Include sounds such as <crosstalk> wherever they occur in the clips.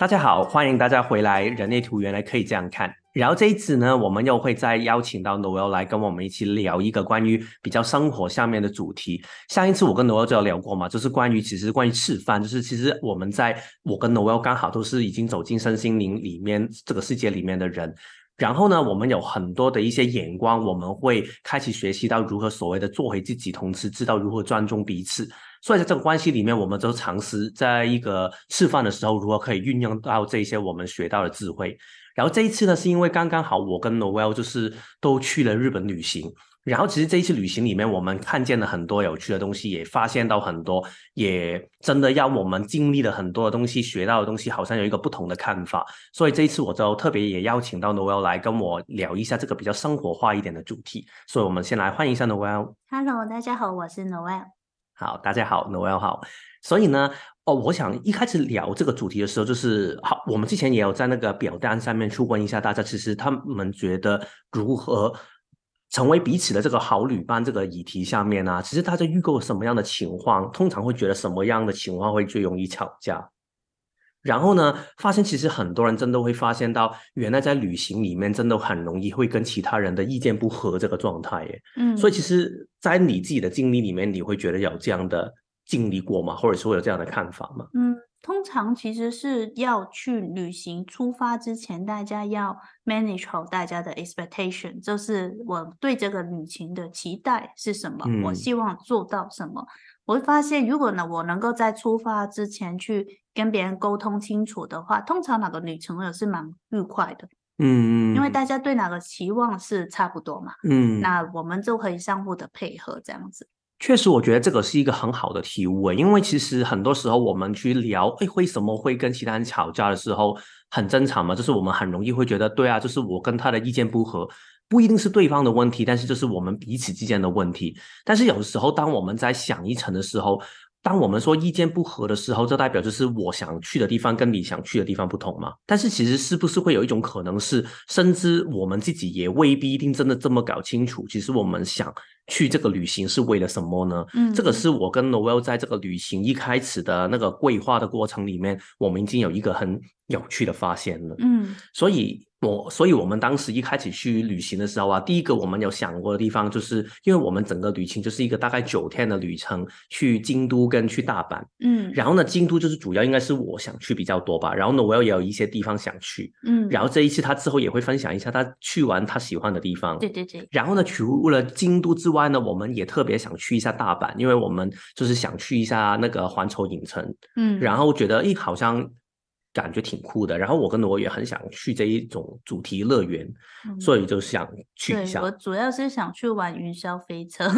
大家好，欢迎大家回来。人类图原来可以这样看。然后这一次呢，我们又会再邀请到 Noel 来跟我们一起聊一个关于比较生活下面的主题。上一次我跟 Noel 就有聊过嘛，就是关于其实关于吃饭，就是其实我们在我跟 Noel 刚好都是已经走进身心灵里面这个世界里面的人。然后呢，我们有很多的一些眼光，我们会开始学习到如何所谓的做回自己，同时知道如何尊重彼此。所以在这个关系里面，我们都尝试在一个吃饭的时候，如何可以运用到这些我们学到的智慧。然后这一次呢，是因为刚刚好我跟 Noel 就是都去了日本旅行。然后其实这一次旅行里面，我们看见了很多有趣的东西，也发现到很多，也真的让我们经历了很多的东西，学到的东西好像有一个不同的看法。所以这一次我就特别也邀请到 Noel 来跟我聊一下这个比较生活化一点的主题。所以我们先来欢迎一下 Noel。Hello，大家好，我是 Noel。好，大家好，Noel 好。所以呢，哦，我想一开始聊这个主题的时候，就是好，我们之前也有在那个表单上面去问一下大家，其实他们觉得如何。成为彼此的这个好旅伴这个议题下面呢，其实大家遇过什么样的情况？通常会觉得什么样的情况会最容易吵架？然后呢，发现其实很多人真的会发现到，原来在旅行里面真的很容易会跟其他人的意见不合这个状态耶。嗯，所以其实，在你自己的经历里面，你会觉得有这样的经历过吗？或者说有这样的看法吗？嗯。通常其实是要去旅行出发之前，大家要 manage 好大家的 expectation，就是我对这个旅行的期待是什么，我希望做到什么。我会发现，如果呢我能够在出发之前去跟别人沟通清楚的话，通常哪个旅程也是蛮愉快的。嗯嗯，因为大家对哪个期望是差不多嘛。嗯，那我们就可以相互的配合这样子。确实，我觉得这个是一个很好的体悟诶，因为其实很多时候我们去聊，哎，为什么会跟其他人吵架的时候很正常嘛？就是我们很容易会觉得，对啊，就是我跟他的意见不合，不一定是对方的问题，但是就是我们彼此之间的问题。但是有的时候，当我们在想一层的时候，当我们说意见不合的时候，这代表就是我想去的地方跟你想去的地方不同嘛？但是其实是不是会有一种可能是，甚至我们自己也未必一定真的这么搞清楚，其实我们想。去这个旅行是为了什么呢？嗯，这个是我跟 Noel 在这个旅行一开始的那个规划的过程里面，我们已经有一个很有趣的发现了。嗯，所以。我，所以我们当时一开始去旅行的时候啊，第一个我们有想过的地方，就是因为我们整个旅行就是一个大概九天的旅程，去京都跟去大阪，嗯，然后呢，京都就是主要应该是我想去比较多吧，然后呢，我也有一些地方想去，嗯，然后这一次他之后也会分享一下他去完他喜欢的地方，对对对，然后呢，除了京都之外呢，我们也特别想去一下大阪，因为我们就是想去一下那个环球影城，嗯，然后觉得诶好像。感觉挺酷的，然后我跟罗也很想去这一种主题乐园，所以就想去一下。我主要是想去玩云霄飞车，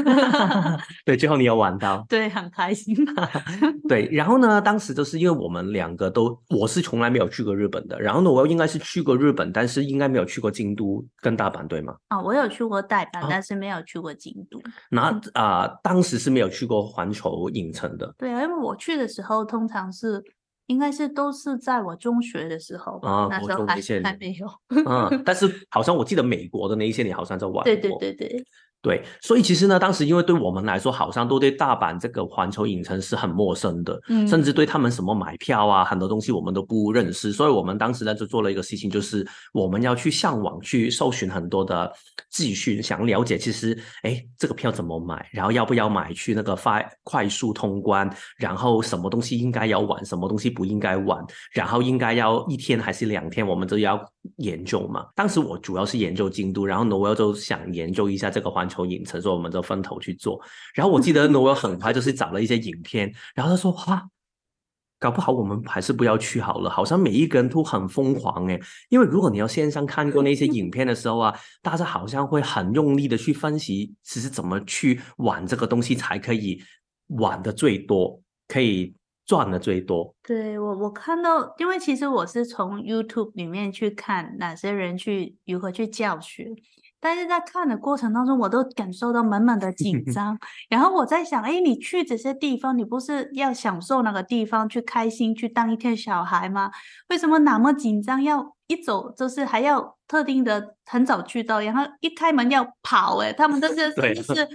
<laughs> 对，最后你有玩到，对，很开心。<laughs> 对，然后呢，当时就是因为我们两个都，我是从来没有去过日本的，然后呢，我应该是去过日本，但是应该没有去过京都跟大阪，对吗？啊，我有去过大阪，但是没有去过京都。那啊，当时是没有去过环球影城的。对啊，因为我去的时候通常是。应该是都是在我中学的时候啊，那时候还还没有。嗯，<laughs> 但是好像我记得美国的那一些年好像在玩过。对对对对。对，所以其实呢，当时因为对我们来说，好像都对大阪这个环球影城是很陌生的，嗯，甚至对他们什么买票啊，很多东西我们都不认识。所以我们当时呢就做了一个事情，就是我们要去上网去搜寻很多的资讯，想了解其实，哎，这个票怎么买，然后要不要买去那个快快速通关，然后什么东西应该要玩，什么东西不应该玩，然后应该要一天还是两天，我们都要研究嘛。当时我主要是研究京都，然后 Noel 就想研究一下这个环。从影城说，我们就分头去做。然后我记得诺尔很快就是找了一些影片，然后他说：“哇，搞不好我们还是不要去好了。好像每一个人都很疯狂诶，因为如果你要线上看过那些影片的时候啊，大家好像会很用力的去分析，其实怎么去玩这个东西才可以玩的最多，可以赚的最多。”对我，我看到，因为其实我是从 YouTube 里面去看哪些人去如何去教学。但是在看的过程当中，我都感受到满满的紧 <laughs> 张。然后我在想，哎，你去这些地方，你不是要享受那个地方，去开心，去当一天小孩吗？为什么那么紧张？要一走就是还要特定的很早去到，然后一开门要跑，哎，他们都是 <laughs> 就是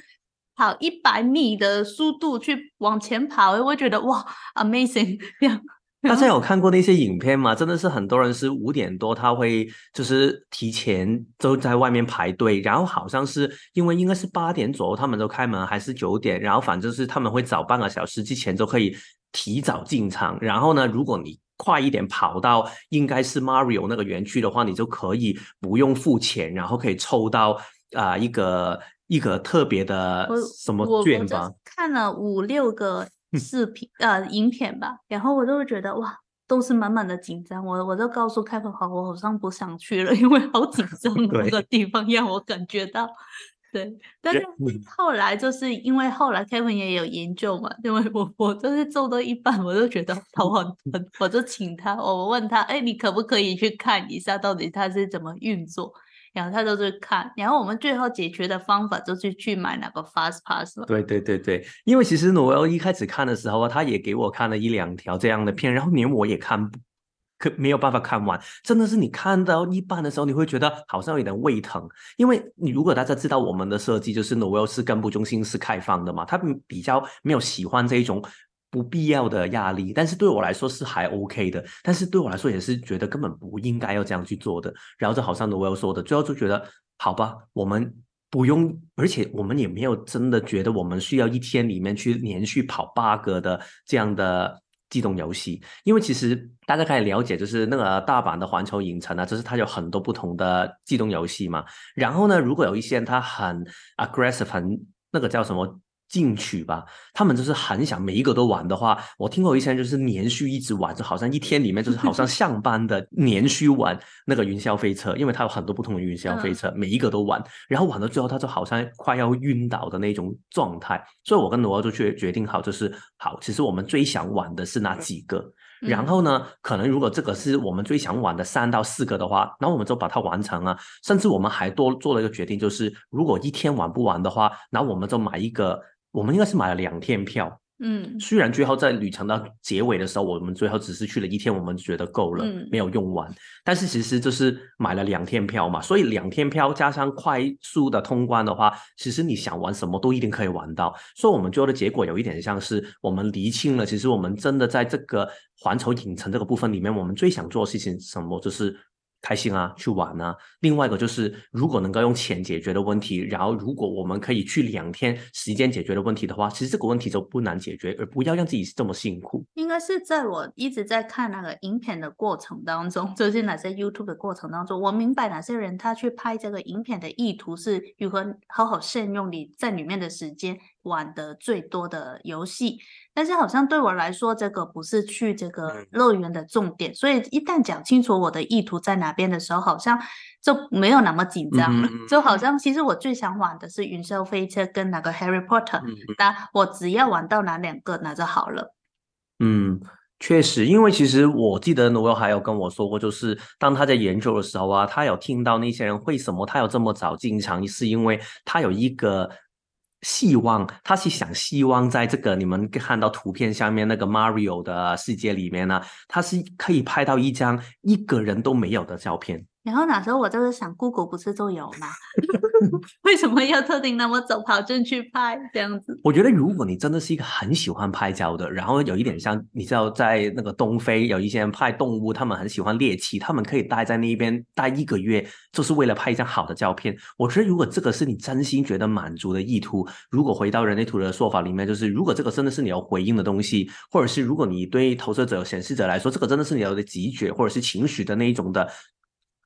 跑一百米的速度去往前跑，哎，我觉得哇，amazing，这样。大家有看过那些影片吗？真的是很多人是五点多他会就是提前都在外面排队，然后好像是因为应该是八点左右他们都开门还是九点，然后反正是他们会早半个小时之前就可以提早进场，然后呢，如果你快一点跑到应该是 Mario 那个园区的话，你就可以不用付钱，然后可以抽到啊一个一个特别的什么券吧？看了五六个。视频呃，影片吧，然后我就会觉得哇，都是满满的紧张。我我就告诉开普好，我好像不想去了，<laughs> 因为好紧 <laughs> 张那个地方让我感觉到。对，但是后来就是因为后来 Kevin 也有研究嘛，因为我我就是做到一半，我就觉得头很 <laughs> 疼，我就请他，我问他，哎，你可不可以去看一下，到底他是怎么运作？然后他都是看，然后我们最后解决的方法就是去买那个 Fast Pass 了。对对对对，因为其实诺 l 一开始看的时候他也给我看了一两条这样的片，然后连我也看不，可没有办法看完。真的是你看到一半的时候，你会觉得好像有点胃疼，因为你如果大家知道我们的设计，就是诺 l 是根部中心是开放的嘛，他比较没有喜欢这一种。不必要的压力，但是对我来说是还 OK 的，但是对我来说也是觉得根本不应该要这样去做的。然后就好像罗威尔说的，最后就觉得好吧，我们不用，而且我们也没有真的觉得我们需要一天里面去连续跑八个的这样的机动游戏，因为其实大家可以了解，就是那个大阪的环球影城啊，就是它有很多不同的机动游戏嘛。然后呢，如果有一些人他很 aggressive，很那个叫什么？进取吧，他们就是很想每一个都玩的话，我听过一些人就是连续一直玩，就好像一天里面就是好像 <laughs> 上班的连续玩那个云霄飞车，因为它有很多不同的云霄飞车，每一个都玩，然后玩到最后他就好像快要晕倒的那种状态。所以我跟罗就决决定好，就是好，其实我们最想玩的是哪几个，然后呢，可能如果这个是我们最想玩的三到四个的话，那我们就把它完成了。甚至我们还多做了一个决定，就是如果一天玩不完的话，那我们就买一个。我们应该是买了两天票，嗯，虽然最后在旅程的结尾的时候，我们最后只是去了一天，我们觉得够了，没有用完。但是其实就是买了两天票嘛，所以两天票加上快速的通关的话，其实你想玩什么都一定可以玩到。所以我们最后的结果有一点像是我们厘清了，其实我们真的在这个环球影城这个部分里面，我们最想做的事情什么就是。开心啊，去玩啊！另外一个就是，如果能够用钱解决的问题，然后如果我们可以去两天时间解决的问题的话，其实这个问题就不难解决，而不要让自己这么辛苦。应该是在我一直在看那个影片的过程当中，就是哪些 YouTube 的过程当中，我明白哪些人他去拍这个影片的意图是如何好好善用你在里面的时间。玩的最多的游戏，但是好像对我来说，这个不是去这个乐园的重点，所以一旦讲清楚我的意图在哪边的时候，好像就没有那么紧张了。就好像其实我最想玩的是云霄飞车跟那个 Harry Potter，那我只要玩到哪两个那就好了。嗯，确实，因为其实我记得诺尔还有跟我说过，就是当他在研究的时候啊，他有听到那些人为什么他有这么早进场，是因为他有一个。希望他是想希望在这个你们看到图片下面那个 Mario 的世界里面呢，他是可以拍到一张一个人都没有的照片。然后那时候我就是想，Google 不是都有吗？<laughs> 为什么要特定那么走跑进去拍这样子？我觉得如果你真的是一个很喜欢拍照的，然后有一点像你知道，在那个东非有一些人拍动物，他们很喜欢猎奇，他们可以待在那边待一个月，就是为了拍一张好的照片。我觉得如果这个是你真心觉得满足的意图，如果回到人类图的说法里面，就是如果这个真的是你要回应的东西，或者是如果你对投射者、显示者来说，这个真的是你要的直觉或者是情绪的那一种的。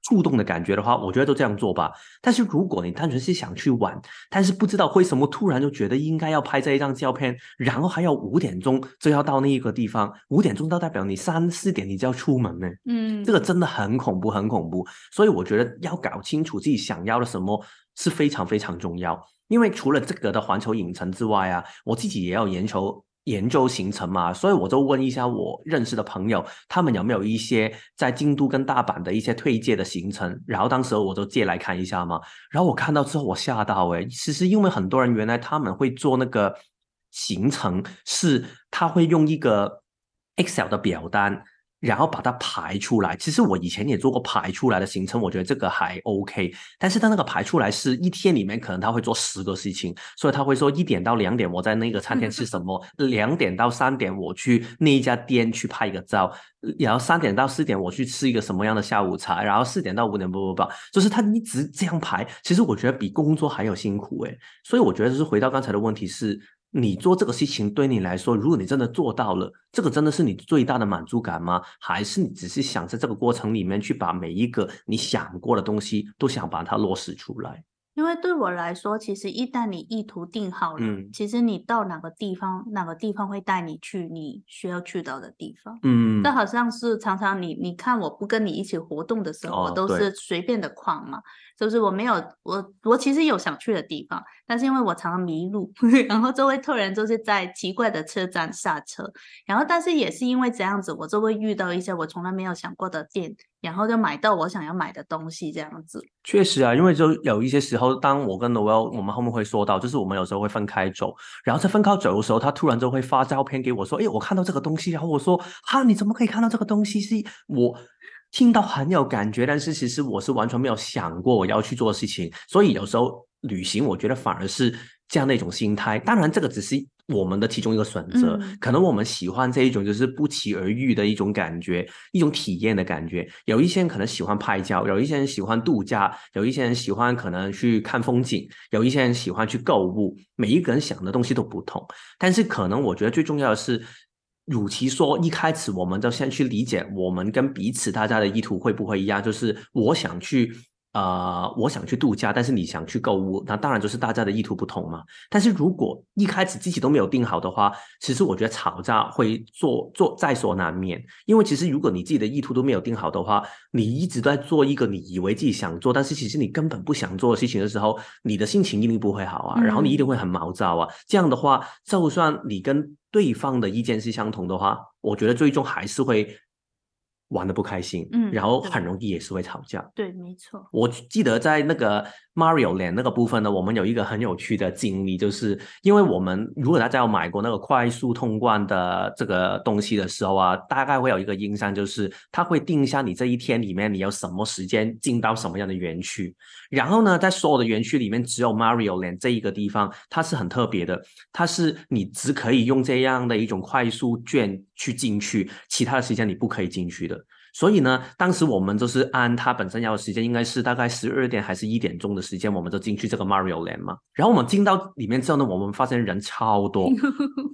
触动的感觉的话，我觉得都这样做吧。但是如果你单纯是想去玩，但是不知道为什么突然就觉得应该要拍这一张照片，然后还要五点钟就要到那一个地方，五点钟到代表你三四点你就要出门呢。嗯，这个真的很恐怖，很恐怖。所以我觉得要搞清楚自己想要的什么是非常非常重要。因为除了这个的环球影城之外啊，我自己也要研究。研究行程嘛，所以我就问一下我认识的朋友，他们有没有一些在京都跟大阪的一些推介的行程，然后当时我就借来看一下嘛。然后我看到之后，我吓到诶，其实因为很多人原来他们会做那个行程，是他会用一个 Excel 的表单。然后把它排出来。其实我以前也做过排出来的行程，我觉得这个还 OK。但是他那个排出来是一天里面可能他会做十个事情，所以他会说一点到两点我在那个餐厅吃什么，<laughs> 两点到三点我去那一家店去拍一个照，然后三点到四点我去吃一个什么样的下午茶，然后四点到五点不不不，就是他一直这样排。其实我觉得比工作还要辛苦诶。所以我觉得就是回到刚才的问题是。你做这个事情对你来说，如果你真的做到了，这个真的是你最大的满足感吗？还是你只是想在这个过程里面去把每一个你想过的东西都想把它落实出来？因为对我来说，其实一旦你意图定好了，其实你到哪个地方，哪个地方会带你去你需要去到的地方。嗯，这好像是常常你你看我不跟你一起活动的时候，我都是随便的逛嘛。就是我没有我我其实有想去的地方，但是因为我常常迷路，<laughs> 然后就会突然就是在奇怪的车站下车，然后但是也是因为这样子，我就会遇到一些我从来没有想过的店，然后就买到我想要买的东西，这样子。确实啊，因为就有一些时候，当我跟罗威，我们后面会说到，就是我们有时候会分开走，然后在分开走的时候，他突然就会发照片给我说：“哎，我看到这个东西。”然后我说：“哈，你怎么可以看到这个东西？是我。”听到很有感觉，但是其实我是完全没有想过我要去做的事情，所以有时候旅行，我觉得反而是这样的一种心态。当然，这个只是我们的其中一个选择，可能我们喜欢这一种就是不期而遇的一种感觉，一种体验的感觉。有一些人可能喜欢拍照，有一些人喜欢度假，有一些人喜欢可能去看风景，有一些人喜欢去购物。每一个人想的东西都不同，但是可能我觉得最重要的是。与其说一开始我们就先去理解我们跟彼此大家的意图会不会一样，就是我想去呃我想去度假，但是你想去购物，那当然就是大家的意图不同嘛。但是如果一开始自己都没有定好的话，其实我觉得吵架会做做在所难免。因为其实如果你自己的意图都没有定好的话，你一直在做一个你以为自己想做，但是其实你根本不想做的事情的时候，你的心情一定不会好啊，然后你一定会很毛躁啊。这样的话，就算你跟对方的意见是相同的话，我觉得最终还是会。玩的不开心，嗯，然后很容易也是会吵架。对，没错。我记得在那个 Mario Land 那个部分呢，我们有一个很有趣的经历，就是因为我们如果大家有买过那个快速通关的这个东西的时候啊，大概会有一个印象，就是它会定下你这一天里面你有什么时间进到什么样的园区。然后呢，在所有的园区里面，只有 Mario Land 这一个地方，它是很特别的，它是你只可以用这样的一种快速券去进去，其他的时间你不可以进去的。所以呢，当时我们就是按它本身要的时间，应该是大概十二点还是一点钟的时间，我们就进去这个 Mario Land 嘛。然后我们进到里面之后呢，我们发现人超多，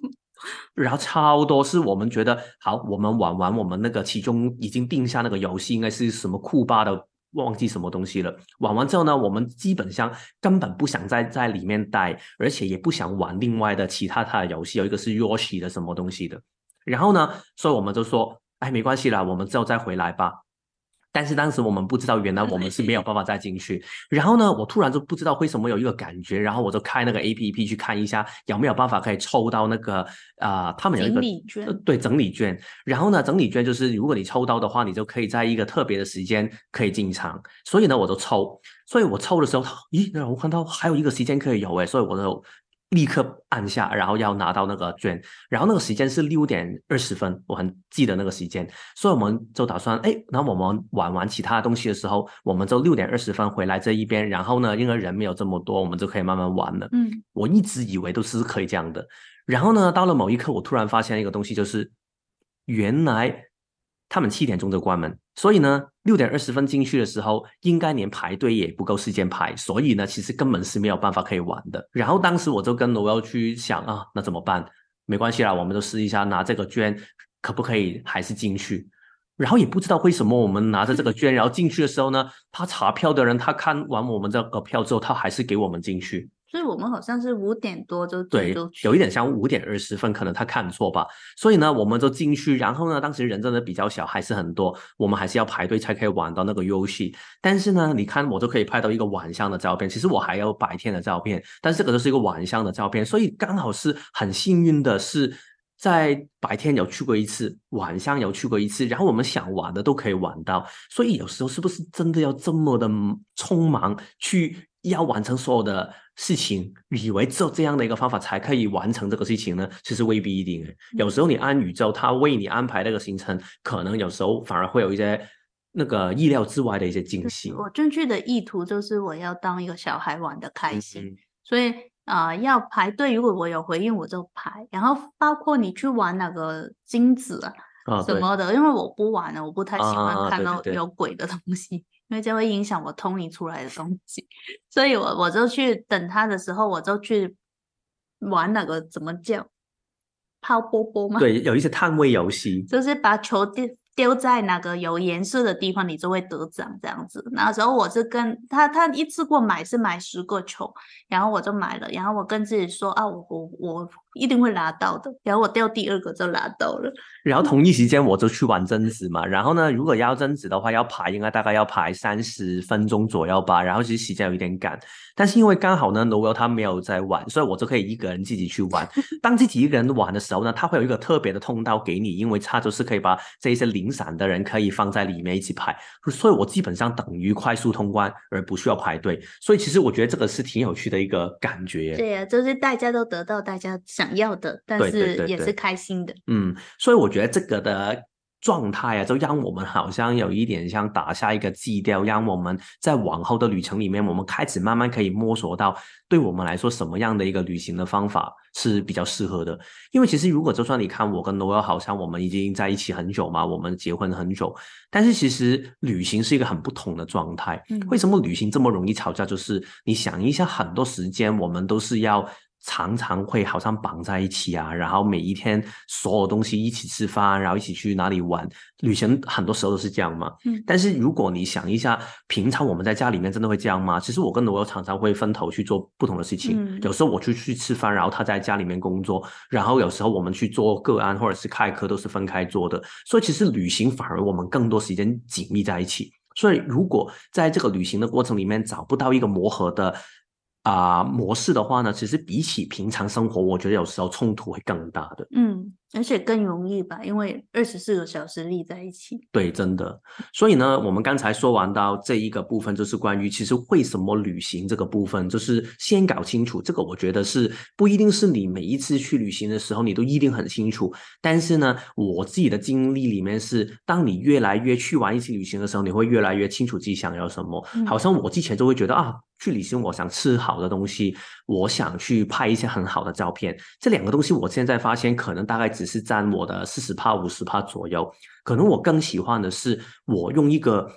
<laughs> 然后超多是我们觉得好，我们玩完我们那个其中已经定下那个游戏，应该是什么库巴的，忘记什么东西了。玩完之后呢，我们基本上根本不想再在里面待，而且也不想玩另外的其他他的游戏，有一个是 Yoshi 的什么东西的。然后呢，所以我们就说。哎，没关系啦，我们之后再回来吧。但是当时我们不知道，原来我们是没有办法再进去。然后呢，我突然就不知道为什么有一个感觉，然后我就开那个 A P P 去看一下有没有办法可以抽到那个啊，他们有一个整理券，对，整理券。然后呢，整理券就是如果你抽到的话，你就可以在一个特别的时间可以进场。所以呢，我就抽。所以我抽的时候，咦，我看到还有一个时间可以有哎，所以我就。立刻按下，然后要拿到那个券，然后那个时间是六点二十分，我很记得那个时间，所以我们就打算，哎，那我们玩完其他东西的时候，我们就六点二十分回来这一边，然后呢，因为人没有这么多，我们就可以慢慢玩了。嗯，我一直以为都是可以这样的，然后呢，到了某一刻，我突然发现一个东西，就是原来他们七点钟就关门。所以呢，六点二十分进去的时候，应该连排队也不够时间排，所以呢，其实根本是没有办法可以玩的。然后当时我就跟罗要去想啊，那怎么办？没关系啦，我们就试一下拿这个券，可不可以还是进去？然后也不知道为什么我们拿着这个券，然后进去的时候呢，他查票的人他看完我们这个票之后，他还是给我们进去。所以我们好像是五点多就对，有一点像五点二十分，可能他看错吧。所以呢，我们就进去，然后呢，当时人真的比较小，还是很多，我们还是要排队才可以玩到那个游戏。但是呢，你看我都可以拍到一个晚上的照片，其实我还有白天的照片，但是这个就是一个晚上的照片，所以刚好是很幸运的是，在白天有去过一次，晚上有去过一次，然后我们想玩的都可以玩到。所以有时候是不是真的要这么的匆忙去？要完成所有的事情，以为只有这样的一个方法才可以完成这个事情呢？其实未必一定。有时候你按宇宙，他为你安排那个行程，可能有时候反而会有一些那个意料之外的一些惊喜。我正确的意图就是我要当一个小孩玩的开心，所以。啊，要排队。如果我有回应，我就排。然后包括你去玩那个金子啊什么的，因为我不玩了，我不太喜欢看到有鬼的东西，因为这会影响我通灵出来的东西。<laughs> 所以我我就去等他的时候，我就去玩那个怎么叫抛波波吗？对，有一些探位游戏，就是把球丢。丢在哪个有颜色的地方，你就会得奖这样子。那时候我是跟他，他一次过买是买十个球，然后我就买了，然后我跟自己说啊，我我我一定会拉到的。然后我掉第二个就拉到了。然后同一时间我就去玩贞子嘛。然后呢，如果要贞子的话，要排应该大概要排三十分钟左右吧。然后其实时间有一点赶，但是因为刚好呢，Noel 他没有在玩，所以我就可以一个人自己去玩。<laughs> 当自己一个人玩的时候呢，他会有一个特别的通道给你，因为他就是可以把这一些零。散的人可以放在里面一起排，所以我基本上等于快速通关，而不需要排队。所以其实我觉得这个是挺有趣的一个感觉。对呀，就是大家都得到大家想要的，但是也是开心的。嗯，所以我觉得这个的。状态啊，就让我们好像有一点像打下一个基调，让我们在往后的旅程里面，我们开始慢慢可以摸索到，对我们来说什么样的一个旅行的方法是比较适合的。因为其实如果就算你看我跟罗友好像我们已经在一起很久嘛，我们结婚很久，但是其实旅行是一个很不同的状态。为什么旅行这么容易吵架？就是你想一下，很多时间我们都是要。常常会好像绑在一起啊，然后每一天所有东西一起吃饭，然后一起去哪里玩，旅行很多时候都是这样嘛。嗯。但是如果你想一下，平常我们在家里面真的会这样吗？其实我跟罗常常会分头去做不同的事情。嗯。有时候我去去吃饭，然后他在家里面工作，然后有时候我们去做个案或者是开课都是分开做的。所以其实旅行反而我们更多时间紧密在一起。所以如果在这个旅行的过程里面找不到一个磨合的。啊，模式的话呢，其实比起平常生活，我觉得有时候冲突会更大的。嗯。而且更容易吧，因为二十四个小时立在一起。对，真的。所以呢，我们刚才说完到这一个部分，就是关于其实为什么旅行这个部分，就是先搞清楚这个。我觉得是不一定是你每一次去旅行的时候，你都一定很清楚。但是呢，我自己的经历里面是，当你越来越去玩一次旅行的时候，你会越来越清楚自己想要什么。好像我之前就会觉得啊，去旅行我想吃好的东西，我想去拍一些很好的照片。这两个东西，我现在发现可能大概。只是占我的四十帕、五十帕左右，可能我更喜欢的是我用一个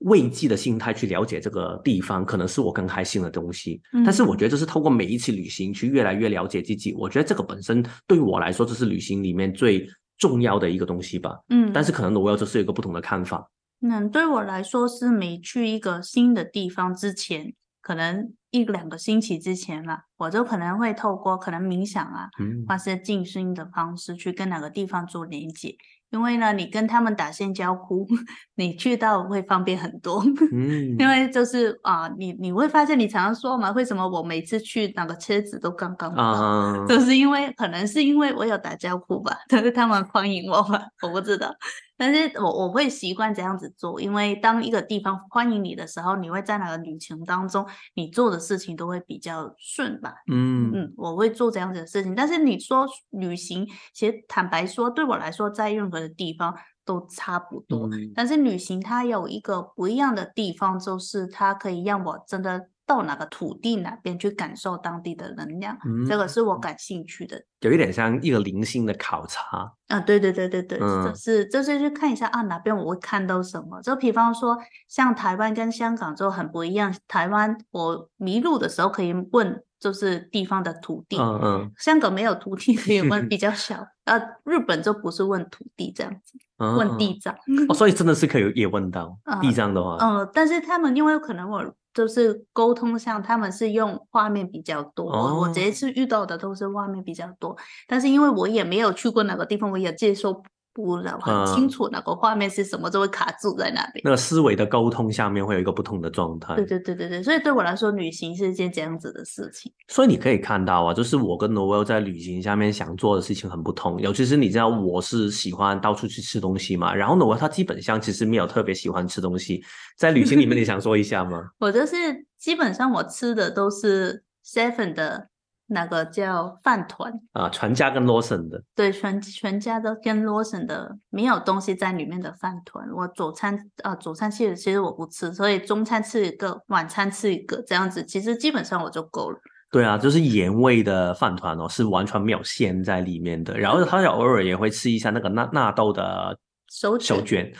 慰藉的心态去了解这个地方，可能是我更开心的东西。但是我觉得这是透过每一次旅行去越来越了解自己，我觉得这个本身对于我来说，这是旅行里面最重要的一个东西吧。嗯，但是可能我要就是有一个不同的看法。那对我来说，是每去一个新的地方之前，可能。一两个星期之前了，我就可能会透过可能冥想啊，或是静心的方式去跟哪个地方做连接。因为呢，你跟他们打线交呼，<laughs> 你去到会方便很多。<laughs> 嗯，因为就是啊，你你会发现，你常常说嘛，为什么我每次去哪个车子都刚刚好，<laughs> 就是因为可能是因为我有打招呼吧，但是他们欢迎我吧，我不知道。但是我我会习惯这样子做，因为当一个地方欢迎你的时候，你会在那个旅程当中，你做的事情都会比较顺吧。嗯嗯，我会做这样子的事情。但是你说旅行，其实坦白说，对我来说，在任何的地方都差不多。但是旅行它有一个不一样的地方，就是它可以让我真的。到哪个土地哪边去感受当地的能量，这个是我感兴趣的，有一点像一个零星的考察。啊，对对对对对，就是就是去看一下啊哪边我会看到什么，就比方说像台湾跟香港就很不一样，台湾我迷路的时候可以问就是地方的土地，嗯嗯，香港没有土地可以问，比较 <laughs> 小，呃，日本就不是问土地这样子，问地藏，哦，所以真的是可以也问到 <laughs> 地藏的话，嗯，但是他们因为可能我。就是沟通上，他们是用画面比较多。我这一次遇到的都是画面比较多，但是因为我也没有去过哪个地方，我也接受。不很清楚那个画面是什么，就会卡住在那边。那个思维的沟通下面会有一个不同的状态。对对对对对，所以对我来说，旅行是一件这样子的事情。所以你可以看到啊，就是我跟罗威在旅行下面想做的事情很不同。尤其是你知道，我是喜欢到处去吃东西嘛，然后呢，我他基本上其实没有特别喜欢吃东西。在旅行里面，你想说一下吗？<laughs> 我就是基本上我吃的都是 Seven 的那个叫饭团啊，全家跟罗森的，对，全全家都跟罗森的没有东西在里面的饭团。我早餐啊，早餐其实其实我不吃，所以中餐吃一个，晚餐吃一个，这样子其实基本上我就够了。对啊，就是盐味的饭团哦，是完全没有馅在里面的。然后他偶尔也会吃一下那个纳纳豆的手手卷。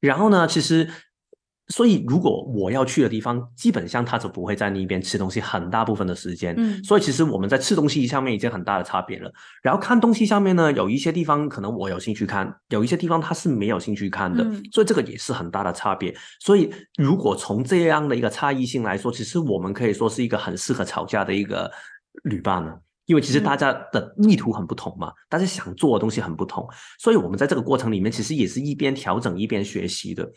然后呢，其实。所以，如果我要去的地方，基本上他就不会在那边吃东西，很大部分的时间。嗯，所以其实我们在吃东西上面已经很大的差别了。然后看东西上面呢，有一些地方可能我有兴趣看，有一些地方他是没有兴趣看的。所以这个也是很大的差别。所以如果从这样的一个差异性来说，其实我们可以说是一个很适合吵架的一个旅伴呢，因为其实大家的意图很不同嘛，大家想做的东西很不同，所以我们在这个过程里面，其实也是一边调整一边学习的。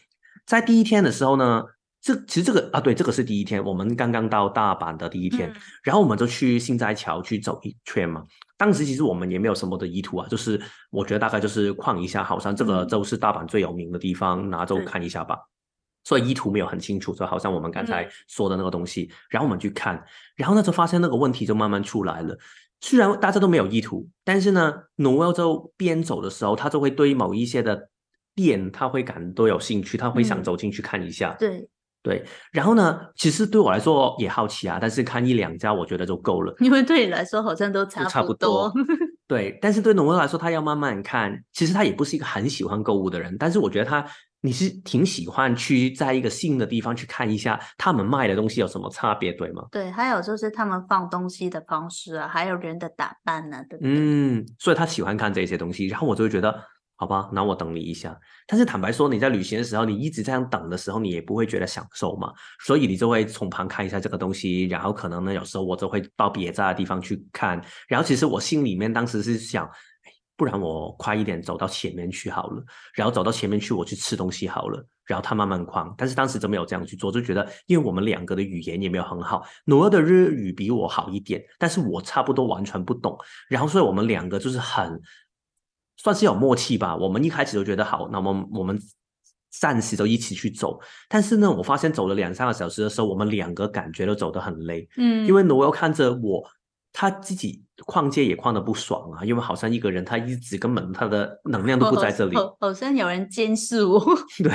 在第一天的时候呢，这其实这个啊，对，这个是第一天，我们刚刚到大阪的第一天，然后我们就去新斋桥去走一圈嘛。当时其实我们也没有什么的意图啊，就是我觉得大概就是逛一下，好像这个就是大阪最有名的地方，拿走看一下吧。所以意图没有很清楚，就好像我们刚才说的那个东西。然后我们去看，然后呢就发现那个问题就慢慢出来了。虽然大家都没有意图，但是呢，努尔就边走的时候，他就会对某一些的。店他会感都有兴趣，他会想走进去看一下。对对，然后呢，其实对我来说也好奇啊，但是看一两家我觉得就够了。因为对你来说好像都差不多。<laughs> 对，但是对农威来说，他要慢慢看。其实他也不是一个很喜欢购物的人，但是我觉得他你是挺喜欢去在一个新的地方去看一下他们卖的东西有什么差别，对吗？对，还有就是他们放东西的方式啊，还有人的打扮啊，对不对？嗯，所以他喜欢看这些东西，然后我就会觉得。好吧，那我等你一下。但是坦白说，你在旅行的时候，你一直这样等的时候，你也不会觉得享受嘛。所以你就会从旁看一下这个东西，然后可能呢，有时候我就会到别家的地方去看。然后其实我心里面当时是想，不然我快一点走到前面去好了。然后走到前面去，我去吃东西好了。然后他慢慢逛。但是当时就没有这样去做，就觉得因为我们两个的语言也没有很好，努尔的日语比我好一点，但是我差不多完全不懂。然后所以我们两个就是很。算是有默契吧。我们一开始就觉得好，那么我们暂时就一起去走。但是呢，我发现走了两三个小时的时候，我们两个感觉都走得很累。嗯，因为我要看着我。他自己逛街也逛得不爽啊，因为好像一个人他一直根本他的能量都不在这里，好像有人监视我。<laughs> 对，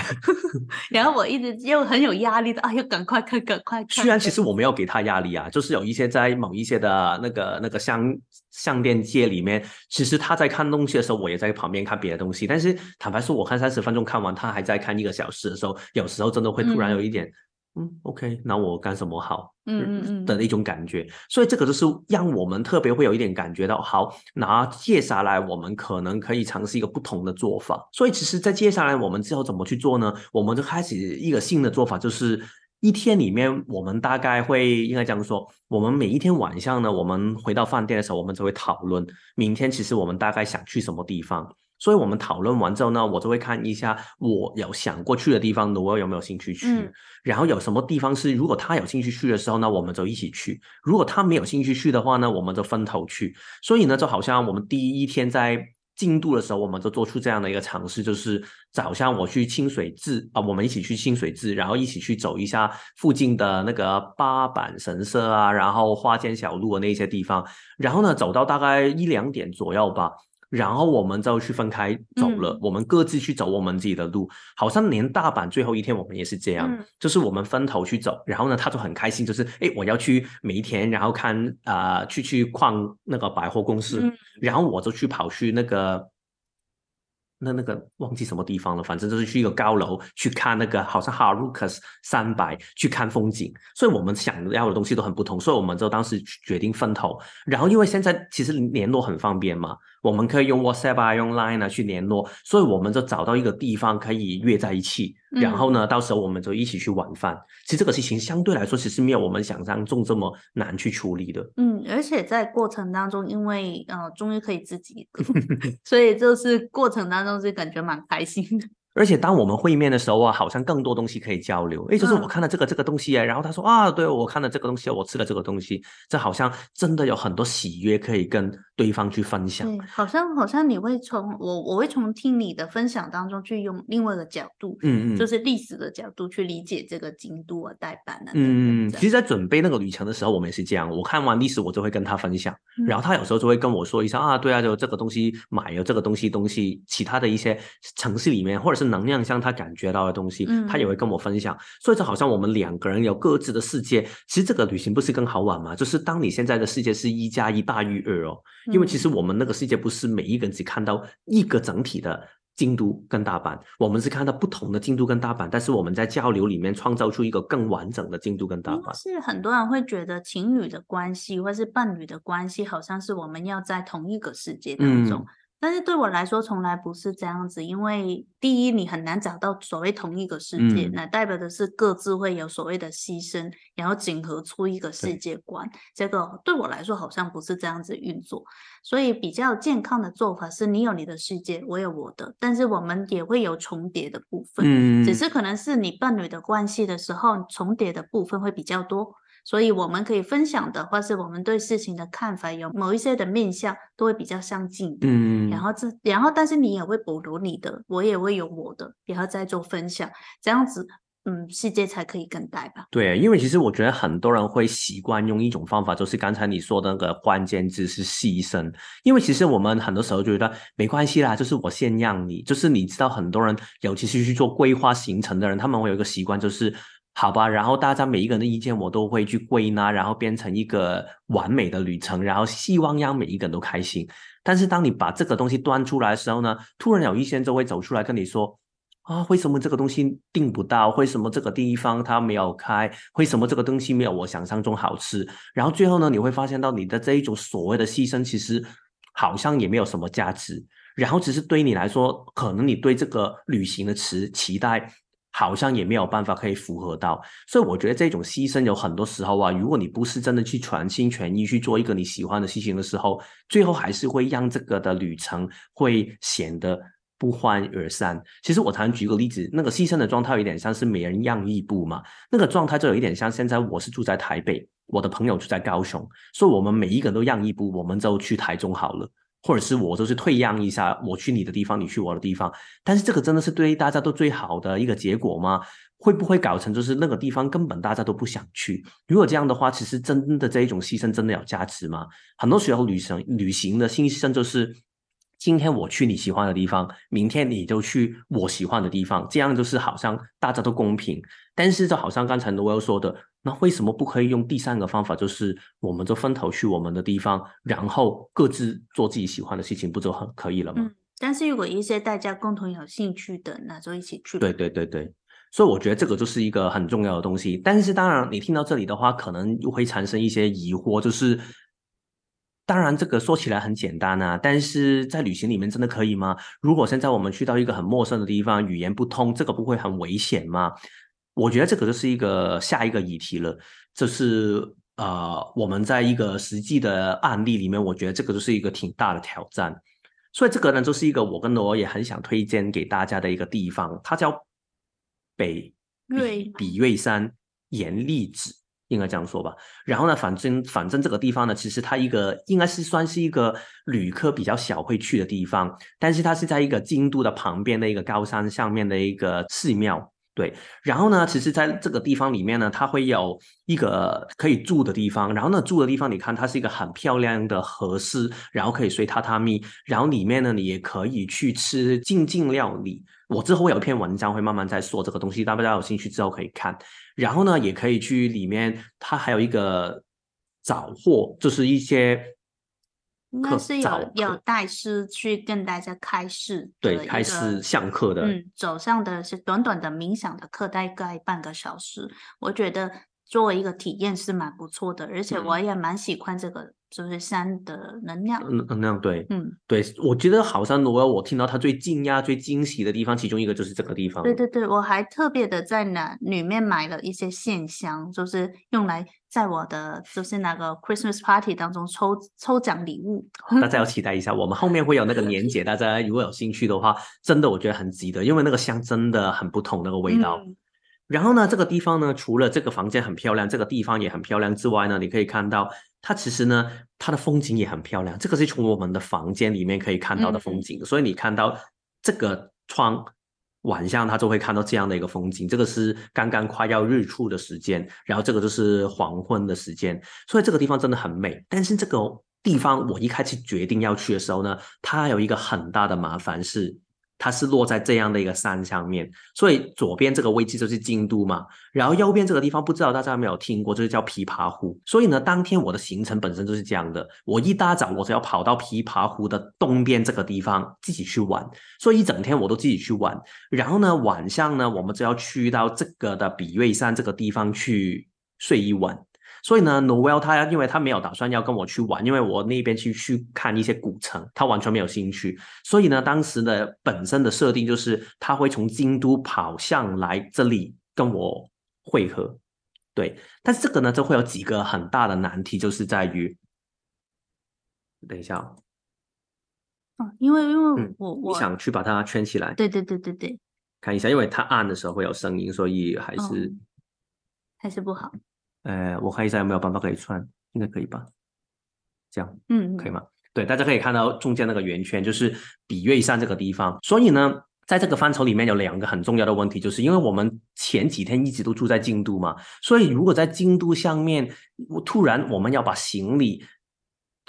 然后我一直又很有压力的，哎呀，赶快看，赶快看。虽然其实我没有给他压力啊，就是有一些在某一些的那个那个相相店街里面，其实他在看东西的时候，我也在旁边看别的东西。但是坦白说，我看三十分钟看完，他还在看一个小时的时候，有时候真的会突然有一点。嗯，OK，那我干什么好？嗯嗯嗯的一种感觉，所以这个就是让我们特别会有一点感觉到，好，那接下来我们可能可以尝试一个不同的做法。所以其实，在接下来我们之后怎么去做呢？我们就开始一个新的做法，就是一天里面，我们大概会应该这样说，我们每一天晚上呢，我们回到饭店的时候，我们就会讨论明天其实我们大概想去什么地方。所以我们讨论完之后呢，我就会看一下我有想过去的地方，我有没有兴趣去。然后有什么地方是如果他有兴趣去的时候呢，我们就一起去；如果他没有兴趣去的话呢，我们就分头去。所以呢，就好像我们第一天在进度的时候，我们就做出这样的一个尝试，就是早上我去清水寺啊，我们一起去清水寺，然后一起去走一下附近的那个八坂神社啊，然后花间小路的那些地方，然后呢，走到大概一两点左右吧。然后我们就去分开走了，我们各自去走我们自己的路。好像连大阪最后一天我们也是这样，就是我们分头去走。然后呢，他就很开心，就是哎，我要去梅田，然后看啊，去去逛那个百货公司。然后我就去跑去那个。那那个忘记什么地方了，反正就是去一个高楼去看那个，好像哈鲁克斯三百去看风景。所以我们想要的东西都很不同，所以我们就当时决定分头。然后因为现在其实联络很方便嘛，我们可以用 WhatsApp 啊，用 Line 啊去联络，所以我们就找到一个地方可以约在一起。然后呢，到时候我们就一起去晚饭。其实这个事情相对来说，其实没有我们想象中这么难去处理的。嗯，而且在过程当中，因为呃终于可以自己，<laughs> 所以就是过程当中是感觉蛮开心的。而且当我们会面的时候啊，好像更多东西可以交流。哎，就是我看了这个这个东西啊，然后他说啊，对我看了这个东西，我吃了这个东西，这好像真的有很多喜悦可以跟对方去分享。对，好像好像你会从我我会从听你的分享当中去用另外一个角度，嗯嗯，就是历史的角度去理解这个京都啊代办的。嗯嗯，其实，在准备那个旅程的时候，我们也是这样。我看完历史，我就会跟他分享，然后他有时候就会跟我说一下啊，对啊，就这个东西买了这个东西东西，其他的一些城市里面或者是能量像他感觉到的东西，他也会跟我分享，所以就好像我们两个人有各自的世界。其实这个旅行不是更好玩吗？就是当你现在的世界是一加一大于二哦，因为其实我们那个世界不是每一个人只看到一个整体的京都跟大阪，我们是看到不同的京都跟大阪，但是我们在交流里面创造出一个更完整的京都跟大阪。是很多人会觉得情侣的关系或是伴侣的关系，好像是我们要在同一个世界当中。但是对我来说，从来不是这样子，因为第一，你很难找到所谓同一个世界，那代表的是各自会有所谓的牺牲，然后整合出一个世界观。这个对我来说好像不是这样子运作，所以比较健康的做法是你有你的世界，我有我的，但是我们也会有重叠的部分，只是可能是你伴侣的关系的时候，重叠的部分会比较多。所以我们可以分享的，或是我们对事情的看法，有某一些的面向都会比较相近。嗯，然后这，然后但是你也会保留你的，我也会有我的，然后再做分享，这样子，嗯，世界才可以更大吧。对，因为其实我觉得很多人会习惯用一种方法，就是刚才你说的那个关键字是牺牲。因为其实我们很多时候觉得没关系啦，就是我先让你，就是你知道很多人，尤其是去做规划行程的人，他们会有一个习惯，就是。好吧，然后大家每一个人的意见我都会去归纳，然后变成一个完美的旅程，然后希望让每一个人都开心。但是当你把这个东西端出来的时候呢，突然有一些人就会走出来跟你说：“啊，为什么这个东西订不到？为什么这个地方它没有开？为什么这个东西没有我想象中好吃？”然后最后呢，你会发现到你的这一种所谓的牺牲，其实好像也没有什么价值。然后只是对你来说，可能你对这个旅行的词期待。好像也没有办法可以符合到，所以我觉得这种牺牲有很多时候啊，如果你不是真的去全心全意去做一个你喜欢的事情的时候，最后还是会让这个的旅程会显得不欢而散。其实我常举个例子，那个牺牲的状态有点像是每人让一步嘛，那个状态就有一点像现在我是住在台北，我的朋友住在高雄，所以我们每一个人都让一步，我们就去台中好了。或者是我就是退让一下，我去你的地方，你去我的地方。但是这个真的是对大家都最好的一个结果吗？会不会搞成就是那个地方根本大家都不想去？如果这样的话，其实真的这一种牺牲真的有价值吗？很多时候旅行旅行的牺牲就是。今天我去你喜欢的地方，明天你就去我喜欢的地方，这样就是好像大家都公平。但是就好像刚才罗威说的，那为什么不可以用第三个方法，就是我们就分头去我们的地方，然后各自做自己喜欢的事情，不就很可以了吗？嗯。但是如果一些大家共同有兴趣的，那就一起去。对对对对，所以我觉得这个就是一个很重要的东西。但是当然，你听到这里的话，可能又会产生一些疑惑，就是。当然，这个说起来很简单啊，但是在旅行里面真的可以吗？如果现在我们去到一个很陌生的地方，语言不通，这个不会很危险吗？我觉得这个就是一个下一个议题了。这是呃，我们在一个实际的案例里面，我觉得这个就是一个挺大的挑战。所以这个呢，就是一个我跟罗也很想推荐给大家的一个地方，它叫北瑞比瑞山岩立子。应该这样说吧，然后呢，反正反正这个地方呢，其实它一个应该是算是一个旅客比较小会去的地方，但是它是在一个京都的旁边的一个高山上面的一个寺庙，对。然后呢，其实在这个地方里面呢，它会有一个可以住的地方，然后呢，住的地方你看它是一个很漂亮的和室，然后可以睡榻榻米，然后里面呢，你也可以去吃静静料理。我之后有一篇文章会慢慢在说这个东西，大家有兴趣之后可以看。然后呢，也可以去里面，它还有一个早货，就是一些应该是有有带师去跟大家开示，对，开示上课的，嗯，走上的是短短的冥想的课，大概半个小时。我觉得作为一个体验是蛮不错的，而且我也蛮喜欢这个就是山的能量。嗯，能量对，嗯，对，我觉得好像我我听到他最惊讶、最惊喜的地方，其中一个就是这个地方。对对对，我还特别的在那里面买了一些线香，就是用来在我的就是那个 Christmas party 当中抽抽奖礼物。大家要期待一下，我们后面会有那个年节，大家如果有兴趣的话，真的我觉得很值得，因为那个香真的很不同那个味道。嗯然后呢，这个地方呢，除了这个房间很漂亮，这个地方也很漂亮之外呢，你可以看到它其实呢，它的风景也很漂亮。这个是从我们的房间里面可以看到的风景，所以你看到这个窗，晚上它就会看到这样的一个风景。这个是刚刚快要日出的时间，然后这个就是黄昏的时间，所以这个地方真的很美。但是这个地方我一开始决定要去的时候呢，它有一个很大的麻烦是。它是落在这样的一个山上面，所以左边这个位置就是京都嘛，然后右边这个地方不知道大家有没有听过，就是叫琵琶湖。所以呢，当天我的行程本身就是这样的，我一大早我就要跑到琵琶湖的东边这个地方自己去玩，所以一整天我都自己去玩。然后呢，晚上呢，我们就要去到这个的比瑞山这个地方去睡一晚。所以呢，Noel 他因为他没有打算要跟我去玩，因为我那边去去看一些古城，他完全没有兴趣。所以呢，当时的本身的设定就是他会从京都跑向来这里跟我会合，对。但是这个呢，就会有几个很大的难题，就是在于，等一下哦，哦，因为因为嗯我我想去把它圈起来，对对对对对，看一下，因为它按的时候会有声音，所以还是。嗯还是不好。呃，我看一下有没有办法可以穿，应该可以吧？这样嗯，可以吗？对，大家可以看到中间那个圆圈，就是比瑞山这个地方。所以呢，在这个范畴里面有两个很重要的问题，就是因为我们前几天一直都住在京都嘛，所以如果在京都上面，我突然我们要把行李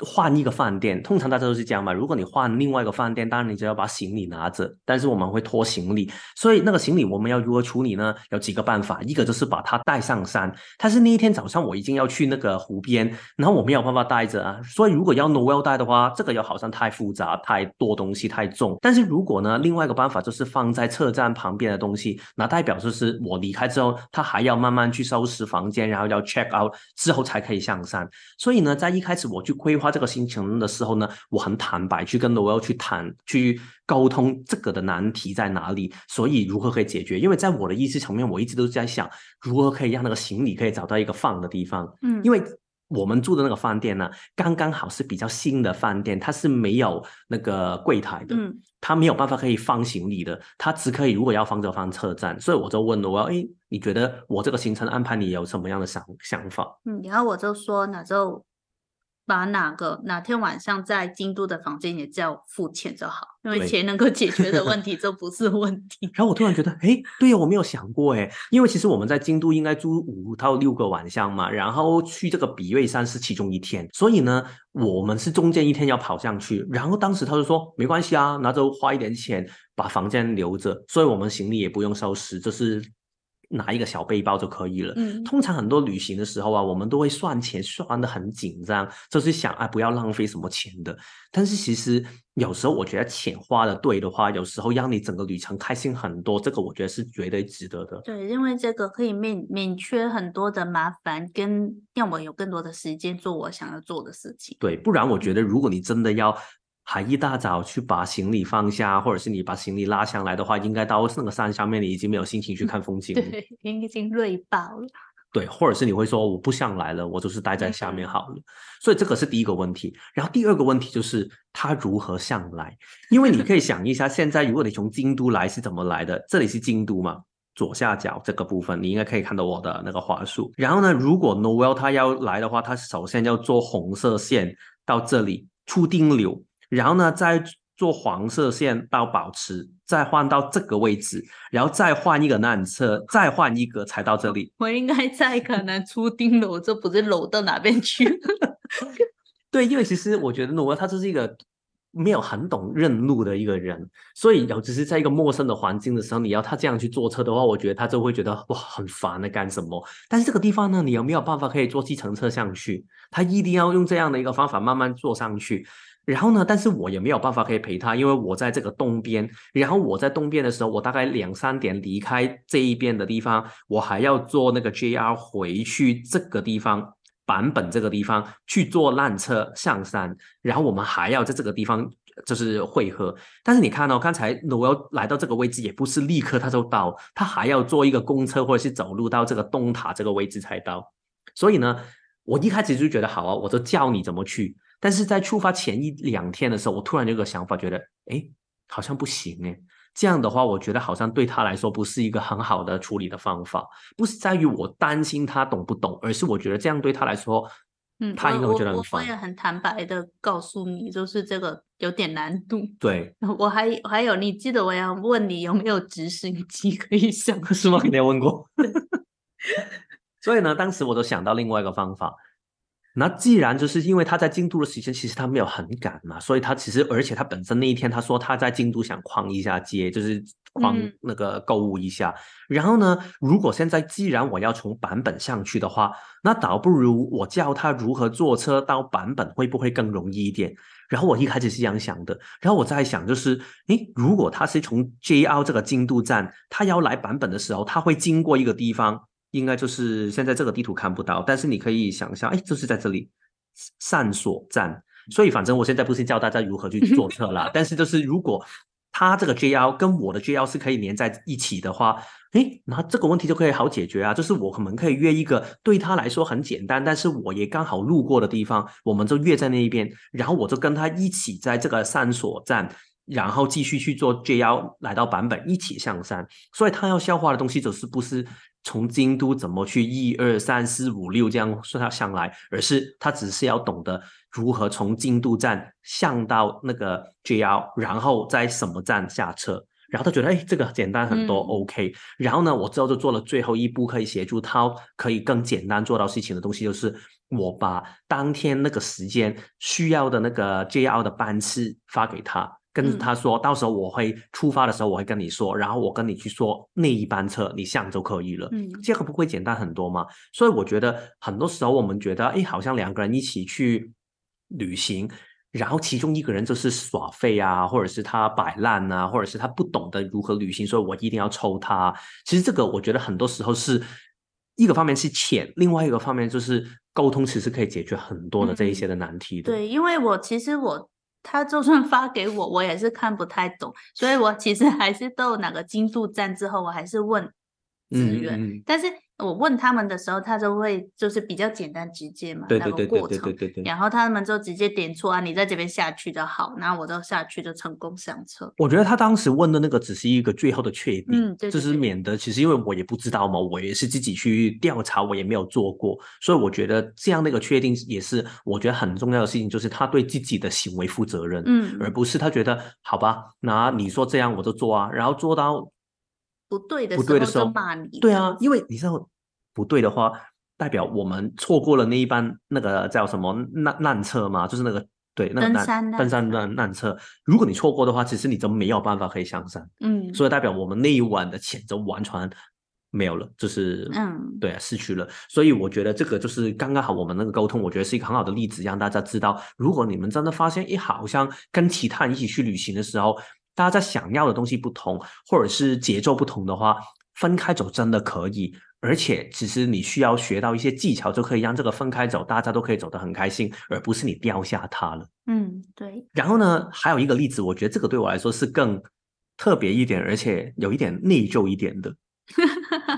换一个饭店，通常大家都是这样嘛。如果你换另外一个饭店，当然你就要把行李拿着，但是我们会拖行李，所以那个行李我们要如何处理呢？有几个办法，一个就是把它带上山。但是那一天早上我已经要去那个湖边，然后我没有办法带着啊，所以如果要 Noel 带的话，这个又好像太复杂、太多东西、太重。但是如果呢，另外一个办法就是放在车站旁边的东西，那代表就是我离开之后，他还要慢慢去收拾房间，然后要 check out 之后才可以上山。所以呢，在一开始我去规划这个行程的时候呢，我很坦白去跟 Noel 去谈、去沟通这个的难题在哪里，所以如何可以解决？因为在我的意识层面，我一直都在想如何可以让那个行李可以找到一个放的地方。嗯，因为我们住的那个饭店呢，刚刚好是比较新的饭店，它是没有那个柜台的，嗯它没有办法可以放行李的，它只可以如果要放就放车站。所以我就问了我要，哎，你觉得我这个行程安排你有什么样的想想法？嗯，然后我就说，那就把哪个哪天晚上在京都的房间也叫付钱就好，因为对钱能够解决的问题 <laughs> 就不是问题。然后我突然觉得，哎，对呀，我没有想过，哎，因为其实我们在京都应该住五到六个晚上嘛，然后去这个比瑞山是其中一天，所以呢，我们是中间一天要跑上去。然后当时他就说，没关系啊，那就花一点钱把房间留着，所以我们行李也不用收拾，就是拿一个小背包就可以了。嗯通常很多旅行的时候啊，我们都会算钱算得很紧张，就是想啊不要浪费什么钱的。但是其实有时候我觉得钱花的对的话，有时候让你整个旅程开心很多，这个我觉得是绝对值得的。对，因为这个可以免免却很多的麻烦，跟让我有更多的时间做我想要做的事情。对，不然我觉得如果你真的要还一大早去把行李放下，或者是你把行李拉上来的话，应该到那个山上面你已经没有心情去看风景了。对，已经累爆了。对，或者是你会说我不想来了，我就是待在下面嗯好了。所以这个是第一个问题。然后第二个问题就是他如何上来，因为你可以想一下，现在如果你从京都来是怎么来的？这里是京都嘛，左下角这个部分你应该可以看到我的那个话术。然后呢，如果 Noel 他要来的话，他首先要坐红色线到这里出丁柳，然后呢再坐黄色线到保持，再换到这个位置，然后再换一个缆车，再换一个才到这里。我应该在可能出丁了，我就不是搂到哪边去。<laughs> 对，因为其实我觉得诺尔他就是一个没有很懂认路的一个人，所以有只是在一个陌生的环境的时候，你要他这样去坐车的话，我觉得他就会觉得哇很烦的干什么？但是这个地方呢，你有没有办法可以坐计程车上去？他一定要用这样的一个方法慢慢坐上去。然后呢，但是我也没有办法可以陪他，因为我在这个东边。然后我在东边的时候，我大概两三点离开这一边的地方，我还要坐那个 JR 回去这个地方。版本这个地方去坐缆车上山，然后我们还要在这个地方就是汇合。但是你看哦，刚才我要来到这个位置，也不是立刻他就到，他还要坐一个公车或者是走路到这个东塔这个位置才到。所以呢，我一开始就觉得好啊，我就教你怎么去。但是在出发前一两天的时候，我突然有个想法，觉得哎，好像不行哎。这样的话，我觉得好像对他来说不是一个很好的处理的方法，不是在于我担心他懂不懂，而是我觉得这样对他来说，嗯，他应该会觉得很烦。我也很坦白的告诉你，就是这个有点难度。对，<laughs> 我还还有，你记得我要问你有没有直升机可以上？<laughs> 是吗？你有问过。<laughs> 所以呢，当时我都想到另外一个方法。那既然就是因为他在京都的时间，其实他没有很赶嘛，所以他其实而且他本身那一天他说他在京都想逛一下街，就是逛那个购物一下。然后呢，如果现在既然我要从版本上去的话，那倒不如我教他如何坐车到版本，会不会更容易一点？然后我一开始是这样想的，然后我在想就是，诶，如果他是从 JR 这个京都站，他要来版本的时候，他会经过一个地方。应该就是现在这个地图看不到，但是你可以想象，哎，就是在这里上所站。所以反正我现在不是教大家如何去坐车了，<laughs> 但是就是如果它这个 JL 跟我的 JL 是可以连在一起的话，哎，那这个问题就可以好解决啊。就是我们可以约一个对他来说很简单，但是我也刚好路过的地方，我们就约在那一边，然后我就跟他一起在这个上所站，然后继续去做 JL 来到版本一起上山。所以他要消化的东西就是不是。从京都怎么去一二三四五六这样算上来，而是他只是要懂得如何从京都站上到那个 JR，然后在什么站下车，然后他觉得哎这个简单很多，OK。然后呢，我之后就做了最后一步，可以协助他可以更简单做到事情的东西，就是我把当天那个时间需要的那个 JR 的班次发给他。跟他说到时候我会出发的时候我会跟你说，然后我跟你去说那一班车你上就可以了，嗯，这个不会简单很多吗？所以我觉得很多时候我们觉得，哎，好像两个人一起去旅行，然后其中一个人就是耍废啊，或者是他摆烂啊，或者是他不懂得如何旅行，所以我一定要抽他。其实这个我觉得很多时候是一个方面是浅，另外一个方面就是沟通，其实可以解决很多的这一些的难题的。对，因为我其实我。他就算发给我，我也是看不太懂，所以我其实还是到哪个精度站之后，我还是问职员，但是。我问他们的时候，他就会就是比较简单直接嘛，对对对对对对，然后他们就直接点出啊，你在这边下去就好，然后我就下去就成功上车。我觉得他当时问的那个只是一个最后的确定，嗯，就是免得其实因为我也不知道嘛，我也是自己去调查，我也没有做过，所以我觉得这样的一个确定也是我觉得很重要的事情，就是他对自己的行为负责任，嗯，而不是他觉得好吧，那你说这样我就做啊，然后做到。不对的，不对的时候骂你。对啊，因为你知道不对的话，代表我们错过了那一班那个叫什么烂烂车嘛，就是那个对那个登山登山难难车。如果你错过的话，其实你就没有办法可以上山。嗯，所以代表我们那一晚的钱就完全没有了，就是嗯，对啊，失去了。所以我觉得这个就是刚刚好，我们那个沟通，我觉得是一个很好的例子，让大家知道，如果你们真的发现，哎，好像跟其他人一起去旅行的时候。大家在想要的东西不同，或者是节奏不同的话，分开走真的可以。而且，其实你需要学到一些技巧，就可以让这个分开走，大家都可以走得很开心，而不是你掉下它了。嗯，对。然后呢，还有一个例子，我觉得这个对我来说是更特别一点，而且有一点内疚一点的。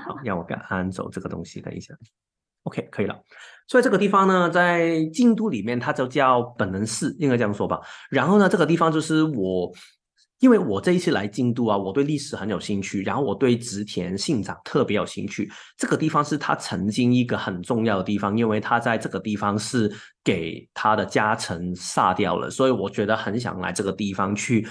好，让我给安走这个东西，等一下。OK，可以了。所以这个地方呢，在京都里面，它就叫本能寺，应该这样说吧。然后呢，这个地方就是我。因为我这一次来京都啊，我对历史很有兴趣，然后我对植田信长特别有兴趣。这个地方是他曾经一个很重要的地方，因为他在这个地方是给他的家臣杀掉了，所以我觉得很想来这个地方去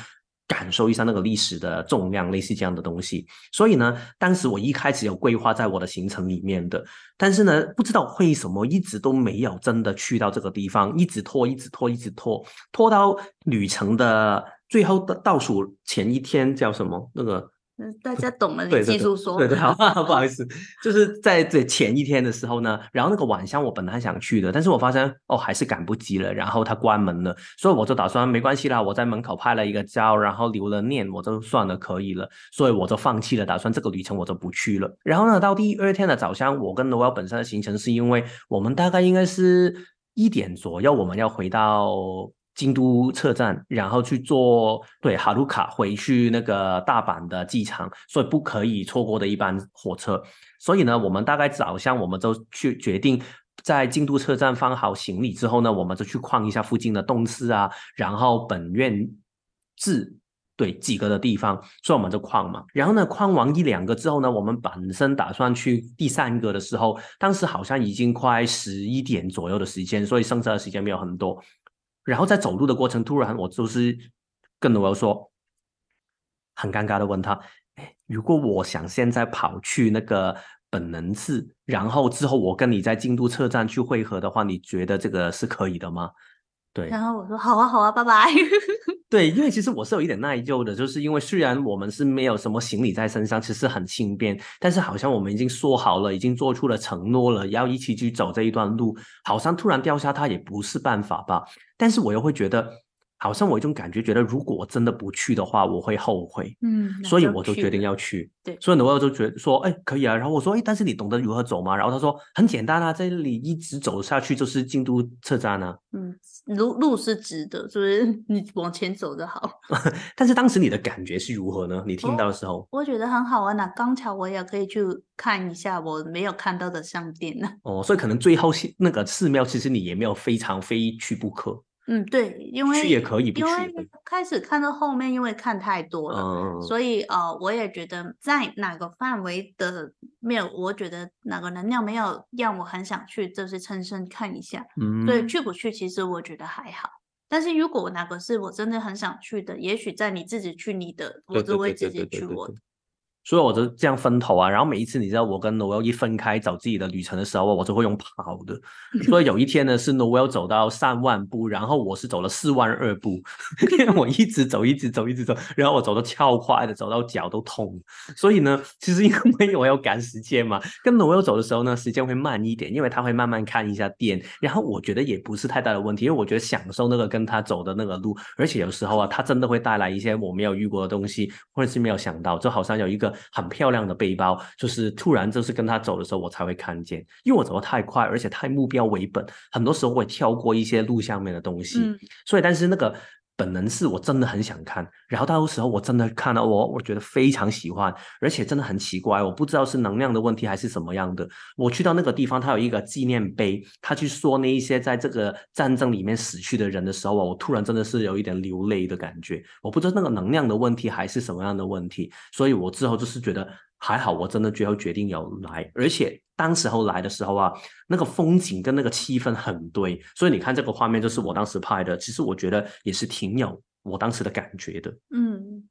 感受一下那个历史的重量，类似这样的东西。所以呢，当时我一开始有规划在我的行程里面的，但是呢，不知道为什么一直都没有真的去到这个地方，一直拖，一直拖，一直拖，拖到旅程的。最后的倒数前一天叫什么？那个大家懂了，你继续说。对对，好，<laughs> 不好意思，就是在这前一天的时候呢，然后那个晚上我本来想去的，但是我发现哦还是赶不及了，然后他关门了，所以我就打算没关系啦，我在门口拍了一个照，然后留了念，我就算了，可以了，所以我就放弃了，打算这个旅程我就不去了。然后呢，到第二天的早上，我跟罗耀本身的行程是因为我们大概应该是一点左右，我们要回到。京都车站，然后去坐对哈鲁卡回去那个大阪的机场，所以不可以错过的一班火车。所以呢，我们大概早上我们就去决定在京都车站放好行李之后呢，我们就去逛一下附近的东寺啊，然后本院寺对几个的地方，所以我们就逛嘛。然后呢，逛完一两个之后呢，我们本身打算去第三个的时候，当时好像已经快十一点左右的时间，所以剩下的时间没有很多。然后在走路的过程，突然我就是跟罗说，很尴尬的问他：“哎，如果我想现在跑去那个本能寺，然后之后我跟你在京都车站去汇合的话，你觉得这个是可以的吗？”对。然后我说：“好啊，好啊，拜拜。<laughs> ”对，因为其实我是有一点内疚的，就是因为虽然我们是没有什么行李在身上，其实很轻便，但是好像我们已经说好了，已经做出了承诺了，要一起去走这一段路，好像突然掉下它也不是办法吧？但是我又会觉得。好像我一种感觉，觉得如果我真的不去的话，我会后悔。嗯，所以我就决定要去。对，所以呢，我就觉得说，哎，可以啊。然后我说，哎，但是你懂得如何走吗？然后他说，很简单啊，在这里一直走下去就是京都车站啊。嗯，路路是直的，是不是？你往前走就好。<laughs> 但是当时你的感觉是如何呢？你听到的时候，我觉得很好玩啊。刚巧我也可以去看一下我没有看到的商店呢。哦，所以可能最后那个寺庙，其实你也没有非常非去不可。嗯，对，因为去也可以，因为开始看到后面，因为看太多了，所以呃，我也觉得在哪个范围的没有，我觉得哪个能量没有让我很想去，就是亲身看一下。嗯，所以去不去，其实我觉得还好。但是如果哪个是我真的很想去的，也许在你自己去你的，我就会自己去我。所以我就这样分头啊，然后每一次你知道我跟 Noel 一分开找自己的旅程的时候，我就会用跑的。<laughs> 所以有一天呢，是 Noel 走到三万步，然后我是走了四万二步，<laughs> 因为我一直走，一直走，一直走，然后我走的超快的，走到脚都痛。所以呢，其实因为我要赶时间嘛，跟 Noel 走的时候呢，时间会慢一点，因为他会慢慢看一下店。然后我觉得也不是太大的问题，因为我觉得享受那个跟他走的那个路，而且有时候啊，他真的会带来一些我没有遇过的东西，或者是没有想到，就好像有一个。很漂亮的背包，就是突然就是跟他走的时候，我才会看见，因为我走的太快，而且太目标为本，很多时候会跳过一些路上面的东西，所以但是那个。本能是我真的很想看，然后到时候我真的看到我，我觉得非常喜欢，而且真的很奇怪，我不知道是能量的问题还是什么样的。我去到那个地方，他有一个纪念碑，他去说那一些在这个战争里面死去的人的时候，我突然真的是有一点流泪的感觉。我不知道那个能量的问题还是什么样的问题，所以我之后就是觉得。还好，我真的最后决定要来，而且当时候来的时候啊，那个风景跟那个气氛很对，所以你看这个画面就是我当时拍的，其实我觉得也是挺有我当时的感觉的。嗯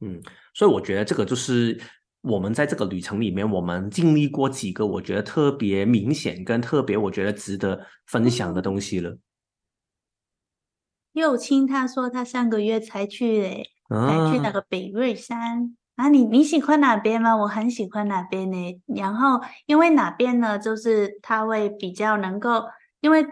嗯，所以我觉得这个就是我们在这个旅程里面，我们经历过几个我觉得特别明显跟特别我觉得值得分享的东西了。又青他说他上个月才去嘞，才去那个北瑞山。啊，你你喜欢哪边吗？我很喜欢哪边呢。然后因为哪边呢，就是它会比较能够，因为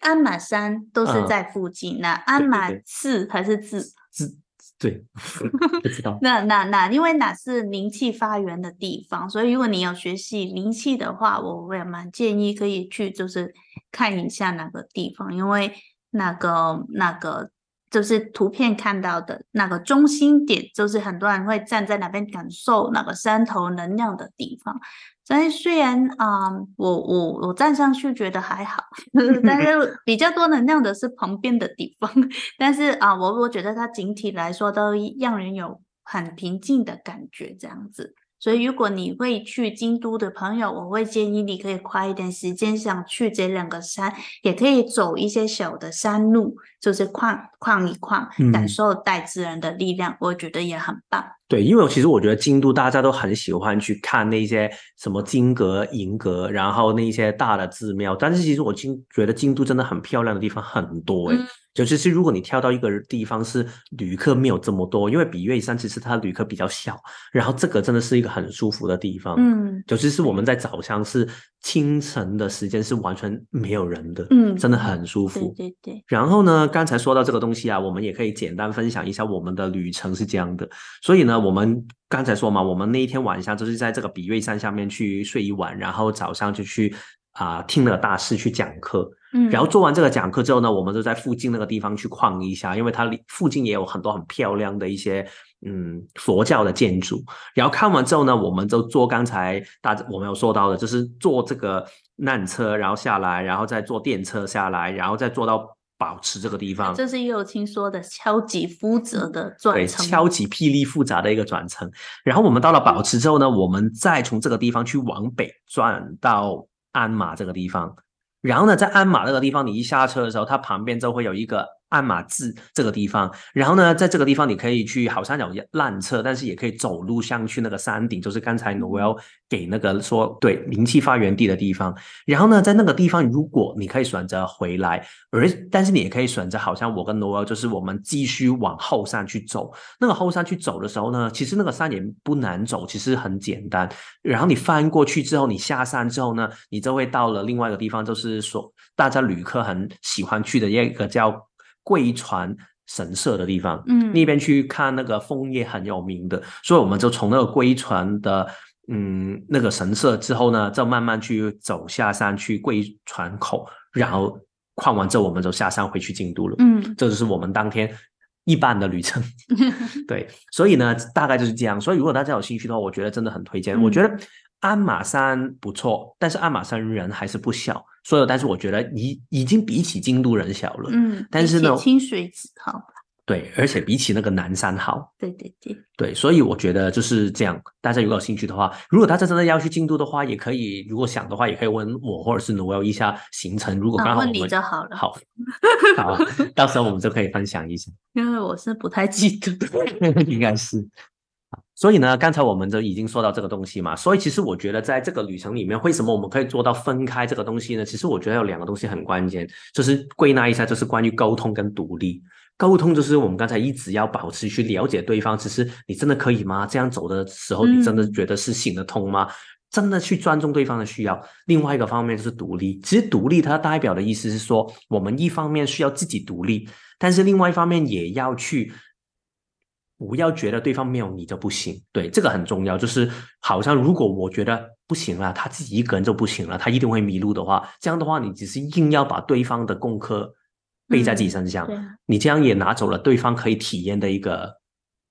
鞍马山都是在附近。那鞍马寺还是寺？寺对，<laughs> <laughs> 不知道。那那那，因为哪是灵气发源的地方，所以如果你有学习灵气的话，我也蛮建议可以去，就是看一下哪个地方，因为那个那个。就是图片看到的那个中心点，就是很多人会站在那边感受那个山头能量的地方。所以虽然啊，我我我站上去觉得还好，<laughs> 但是 <laughs> 比较多能量的是旁边的地方。但是啊，我我觉得它整体来说都让人有很平静的感觉，这样子。所以，如果你会去京都的朋友，我会建议你可以花一点时间想去这两个山，也可以走一些小的山路，就是逛逛一逛，感受大自然的力量，我觉得也很棒。对，因为其实我觉得京都大家都很喜欢去看那些什么金阁银阁，然后那些大的寺庙，但是其实我京觉得京都真的很漂亮的地方很多诶。尤其是如果你跳到一个地方是旅客没有这么多，因为比月山其实它旅客比较小，然后这个真的是一个很舒服的地方。嗯，尤其是我们在早上是清晨的时间是完全没有人的，嗯真的很舒服。对对对，然后呢，刚才说到这个东西啊，我们也可以简单分享一下我们的旅程是这样的。所以呢，我们刚才说嘛，我们那一天晚上就是在这个比瑞山下面去睡一晚，然后早上就去啊、听了大师去讲课。嗯，然后做完这个讲课之后呢，我们就在附近那个地方去逛一下，因为它里附近也有很多很漂亮的一些嗯佛教的建筑。然后看完之后呢，我们就坐刚才大我们有说到的，就是坐这个缆车，然后下来，然后再坐电车下来，然后再坐到宝池这个地方。这是右青说的超级复杂的对，转乘，超级霹雳复杂的一个转乘。然后我们到了保持之后呢，我们再从这个地方去往北转到鞍马这个地方。然后呢，在鞍马那个地方，你一下车的时候，它旁边就会有一个鞍马寺这个地方。然后呢，在这个地方你可以去好像有缆车，但是也可以走路上去那个山顶，就是刚才 Noel 给那个说对灵气发源地的地方。然后呢，在那个地方，如果你可以选择回来，而但是你也可以选择，好像我跟 Noel 就是我们继续往后山去走。那个后山去走的时候呢，其实那个山也不难走，其实很简单。然后你翻过去之后，你下山之后呢，你就会到了另外一个地方，就是说大家旅客很喜欢去的一个叫贵船神社的地方。嗯那边去看那个枫叶很有名的，所以我们就从那个贵船的嗯那个神社之后呢，就慢慢去走下山去贵船口，然后逛完之后我们就下山回去京都了。嗯这就是我们当天一半的旅程。对，所以呢，大概就是这样。所以如果大家有兴趣的话，我觉得真的很推荐。我觉得鞍马山不错，但是鞍马山人还是不小，所以但是我觉得已已经比起京都人小了。嗯，但是呢清水寺好，对，而且比起那个南山好。对对对，对，所以我觉得就是这样。大家如果有兴趣的话，如果大家真的要去京都的话，也可以，如果想的话，也可以问我或者是 Noel 一下行程。如果刚啊问你就好了，好，<laughs> 好，到时候我们就可以分享一下。<laughs> 因为我是不太记得。<laughs> 应该是。所以呢，刚才我们就已经说到这个东西嘛，所以其实我觉得在这个旅程里面，为什么我们可以做到分开这个东西呢？其实我觉得有两个东西很关键，就是归纳一下，就是关于沟通跟独立。沟通就是我们刚才一直要保持去了解对方，其实你真的可以吗？这样走的时候，你真的嗯觉得是行得通吗？真的去尊重对方的需要。另外一个方面就是独立，其实独立它代表的意思是说，我们一方面需要自己独立，但是另外一方面也要去不要觉得对方没有你就不行，对，这个很重要。就是好像如果我觉得不行了，他自己一个人就不行了，他一定会迷路的话，这样的话你只是硬要把对方的功课背在自己身上，你这样也拿走了对方可以体验的一个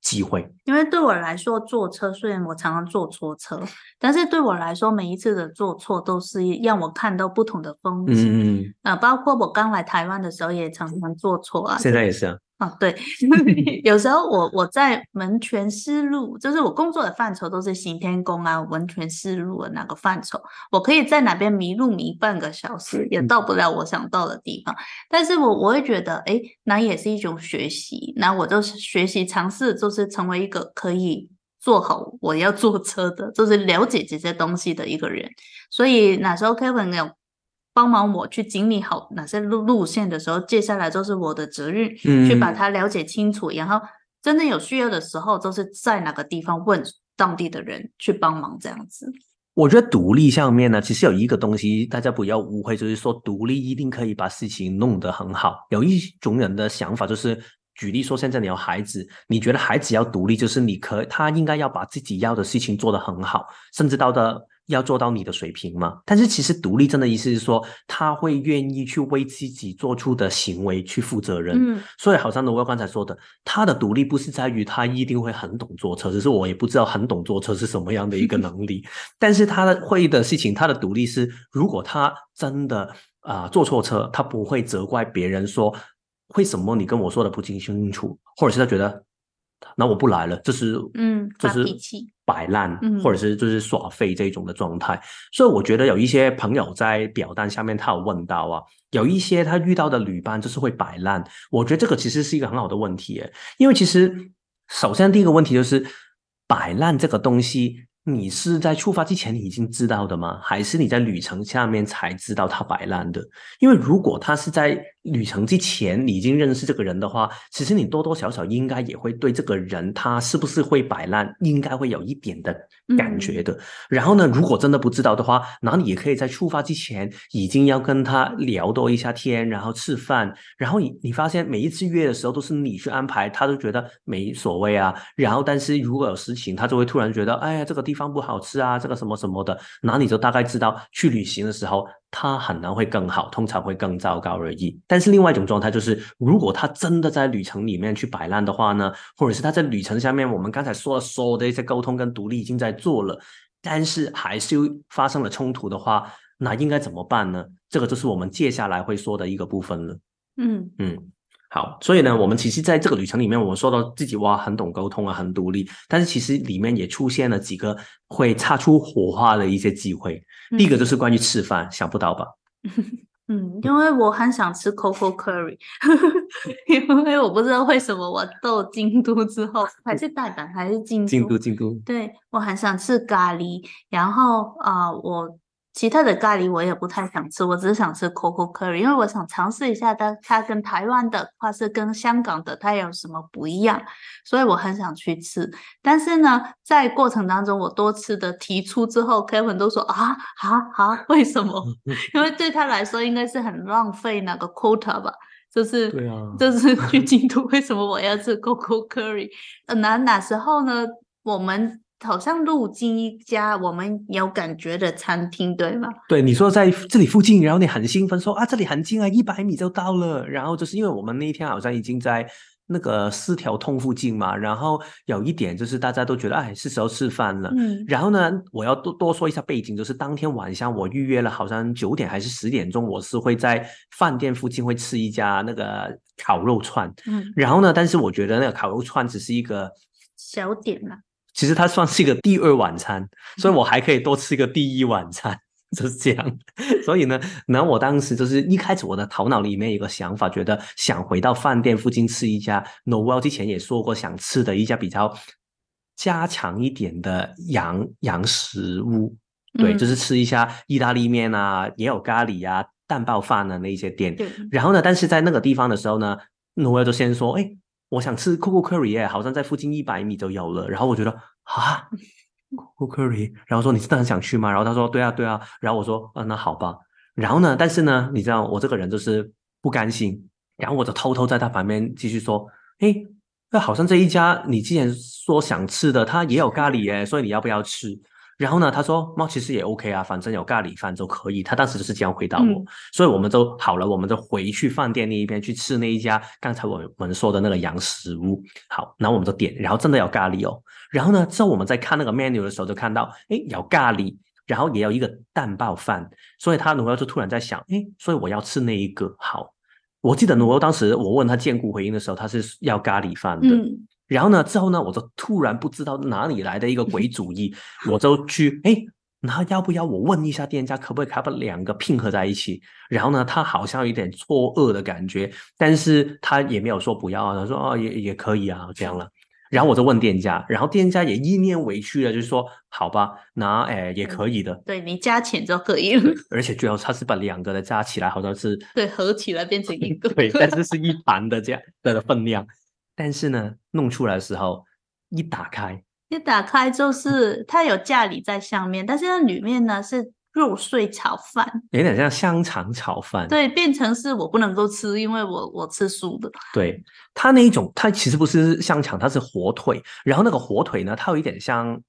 机会。因为对我来说，坐车虽然我常常坐错车，但是对我来说，每一次的坐错都是让我看到不同的风景。嗯，嗯啊，包括我刚来台湾的时候，也常常坐错啊嗯，。现在也是啊，啊，对，<laughs> 有时候我我在文泉思路，就是我工作的范畴都是行天宫啊、文泉思路的那个范畴，我可以在哪边迷路迷半个小时，也到不了我想到的地方。但是我我会觉得，哎，那也是一种学习，那我就是学习尝试，就是成为一个可以做好我要坐车的，就是了解这些东西的一个人。所以那时候 Kevin 有帮忙我去整理好哪些路路线的时候，接下来就是我的责任，去把嗯它了解清楚，然后真正有需要的时候，就是在哪个地方问当地的人去帮忙这样子。我觉得独立上面呢，其实有一个东西大家不要误会，就是说独立一定可以把事情弄得很好。有一种人的想法就是，举例说，现在你有孩子，你觉得孩子要独立，就是你可他应该要把自己要的事情做得很好，甚至到的要做到你的水平嘛。但是其实独立真的意思是说，他会愿意去为自己做出的行为去负责任。嗯所以好像我刚才说的，他的独立不是在于他一定会很懂坐车，只是我也不知道很懂坐车是什么样的一个能力。<laughs> 但是他的会的事情，他的独立是，如果他真的啊、坐错车，他不会责怪别人说为什么你跟我说的不清楚，或者是他觉得那我不来了，这是嗯发就是摆烂，嗯或者是就是耍废这种的状态。所以我觉得有一些朋友在表单下面他有问到啊，有一些他遇到的旅伴就是会摆烂，我觉得这个其实是一个很好的问题，因为其实首先第一个问题就是摆烂这个东西。你是在出发之前你已经知道的吗？还是你在旅程下面才知道他摆烂的？因为如果他是在旅程之前，你已经认识这个人的话，其实你多多少少应该也会对这个人他是不是会摆烂，应该会有一点的感觉的。然后呢，如果真的不知道的话，那你也可以在出发之前已经要跟他聊多一下天，然后吃饭。然后你你发现每一次约的时候都是你去安排，他都觉得没所谓啊。然后但是如果有事情，他就会突然觉得，哎呀，这个地方不好吃啊，这个什么什么的，那你就大概知道去旅行的时候。他很难会更好，通常会更糟糕而已。但是另外一种状态就是，如果他真的在旅程里面去摆烂的话呢，或者是他在旅程下面，我们刚才说了所有的一些沟通跟独立已经在做了，但是还是发生了冲突的话，那应该怎么办呢？这个就是我们接下来会说的一个部分了。嗯嗯。好，所以呢，我们其实在这个旅程里面，我们说到自己哇，很懂沟通啊，很独立。但是其实里面也出现了几个会擦出火花的一些机会。第一个就是关于吃饭，想不到吧？<laughs> 嗯，因为我很想吃 Coco Curry，<laughs> 因为我不知道为什么我到京都之后，还是大阪还是京都京都京都，对我很想吃咖喱，然后啊我。其他的咖喱我也不太想吃，我只是想吃 Coco Curry，因为我想尝试一下它，它跟台湾的话是跟香港的它有什么不一样，所以我很想去吃。但是呢，在过程当中我多次的提出之后，Kevin 都说啊啊啊，为什么？因为对他来说应该是很浪费那个 quota 吧，就是对啊，就是 <laughs> 去京都为什么我要吃 Coco Curry？那哪时候呢？我们。好像路经一家我们有感觉的餐厅，对吗？对，你说在这里附近，然后你很兴奋说啊，这里很近啊，一百米就到了。然后就是因为我们那一天好像已经在那个四条通附近嘛，然后有一点就是大家都觉得哎，是时候吃饭了。嗯。然后呢，我要多多说一下背景，就是当天晚上我预约了，好像九点还是十点钟，我是会在饭店附近会吃一家那个烤肉串。嗯。然后呢，但是我觉得那个烤肉串只是一个小点嘛。其实它算是一个第二晚餐，所以我还可以多吃一个第一晚餐，<laughs> 就是这样。所以呢，那我当时就是一开始我的头脑里面有个想法，觉得想回到饭店附近吃一家 Noel 之前也说过想吃的一家比较加强一点的洋洋食物，对，就是吃一下意大利面啊，也有咖喱啊、蛋包饭啊那一些店。然后呢，但是在那个地方的时候呢，Noel 就先说，哎。我想吃 Coco Curry 耶，好像在附近一百米就有了。然后我觉得啊，<laughs> Coco Curry，然后说你真的很想去吗？然后他说对啊对啊。然后我说啊那好吧。然后呢，但是呢，你知道我这个人就是不甘心。然后我就偷偷在他旁边继续说，哎，那好像这一家你之前说想吃的，他也有咖喱耶，所以你要不要吃？然后呢，他说猫其实也 OK 啊，反正有咖喱饭就可以。他当时就是这样回答我，所以我们都好了，我们就回去饭店那一边去吃那一家刚才我们说的那个洋食屋。好，然后我们就点，然后真的有咖喱哦。然后呢，之后我们在看那个 menu 的时候就看到，哎，有咖喱，然后也有一个蛋包饭。所以他努尔就突然在想，哎，所以我要吃那一个。好，我记得努尔当时我问他见骨回应的时候，他是要咖喱饭的。然后呢？之后呢？我就突然不知道哪里来的一个鬼主意，我就去哎，那要不要我问一下店家，可不可以把两个拼合在一起？然后呢，他好像有点错愕的感觉，但是他也没有说不要啊，他说哦，也也可以啊，这样了。然后我就问店家，然后店家也一面委屈的，就是说好吧，那哎也可以的，对你加钱就可以了。而且最后他是把两个的加起来，好像是对合起来变成一个，<laughs> 对，但是是一盘的这样的分量。但是呢，弄出来的时候一打开，一打开就是它有架里在上面，但是那里面呢是肉碎炒饭，有点像香肠炒饭。对，变成是我不能够吃，因为我我吃素的。对，它那一种，它其实不是香肠，它是火腿。然后那个火腿呢，它有一点像。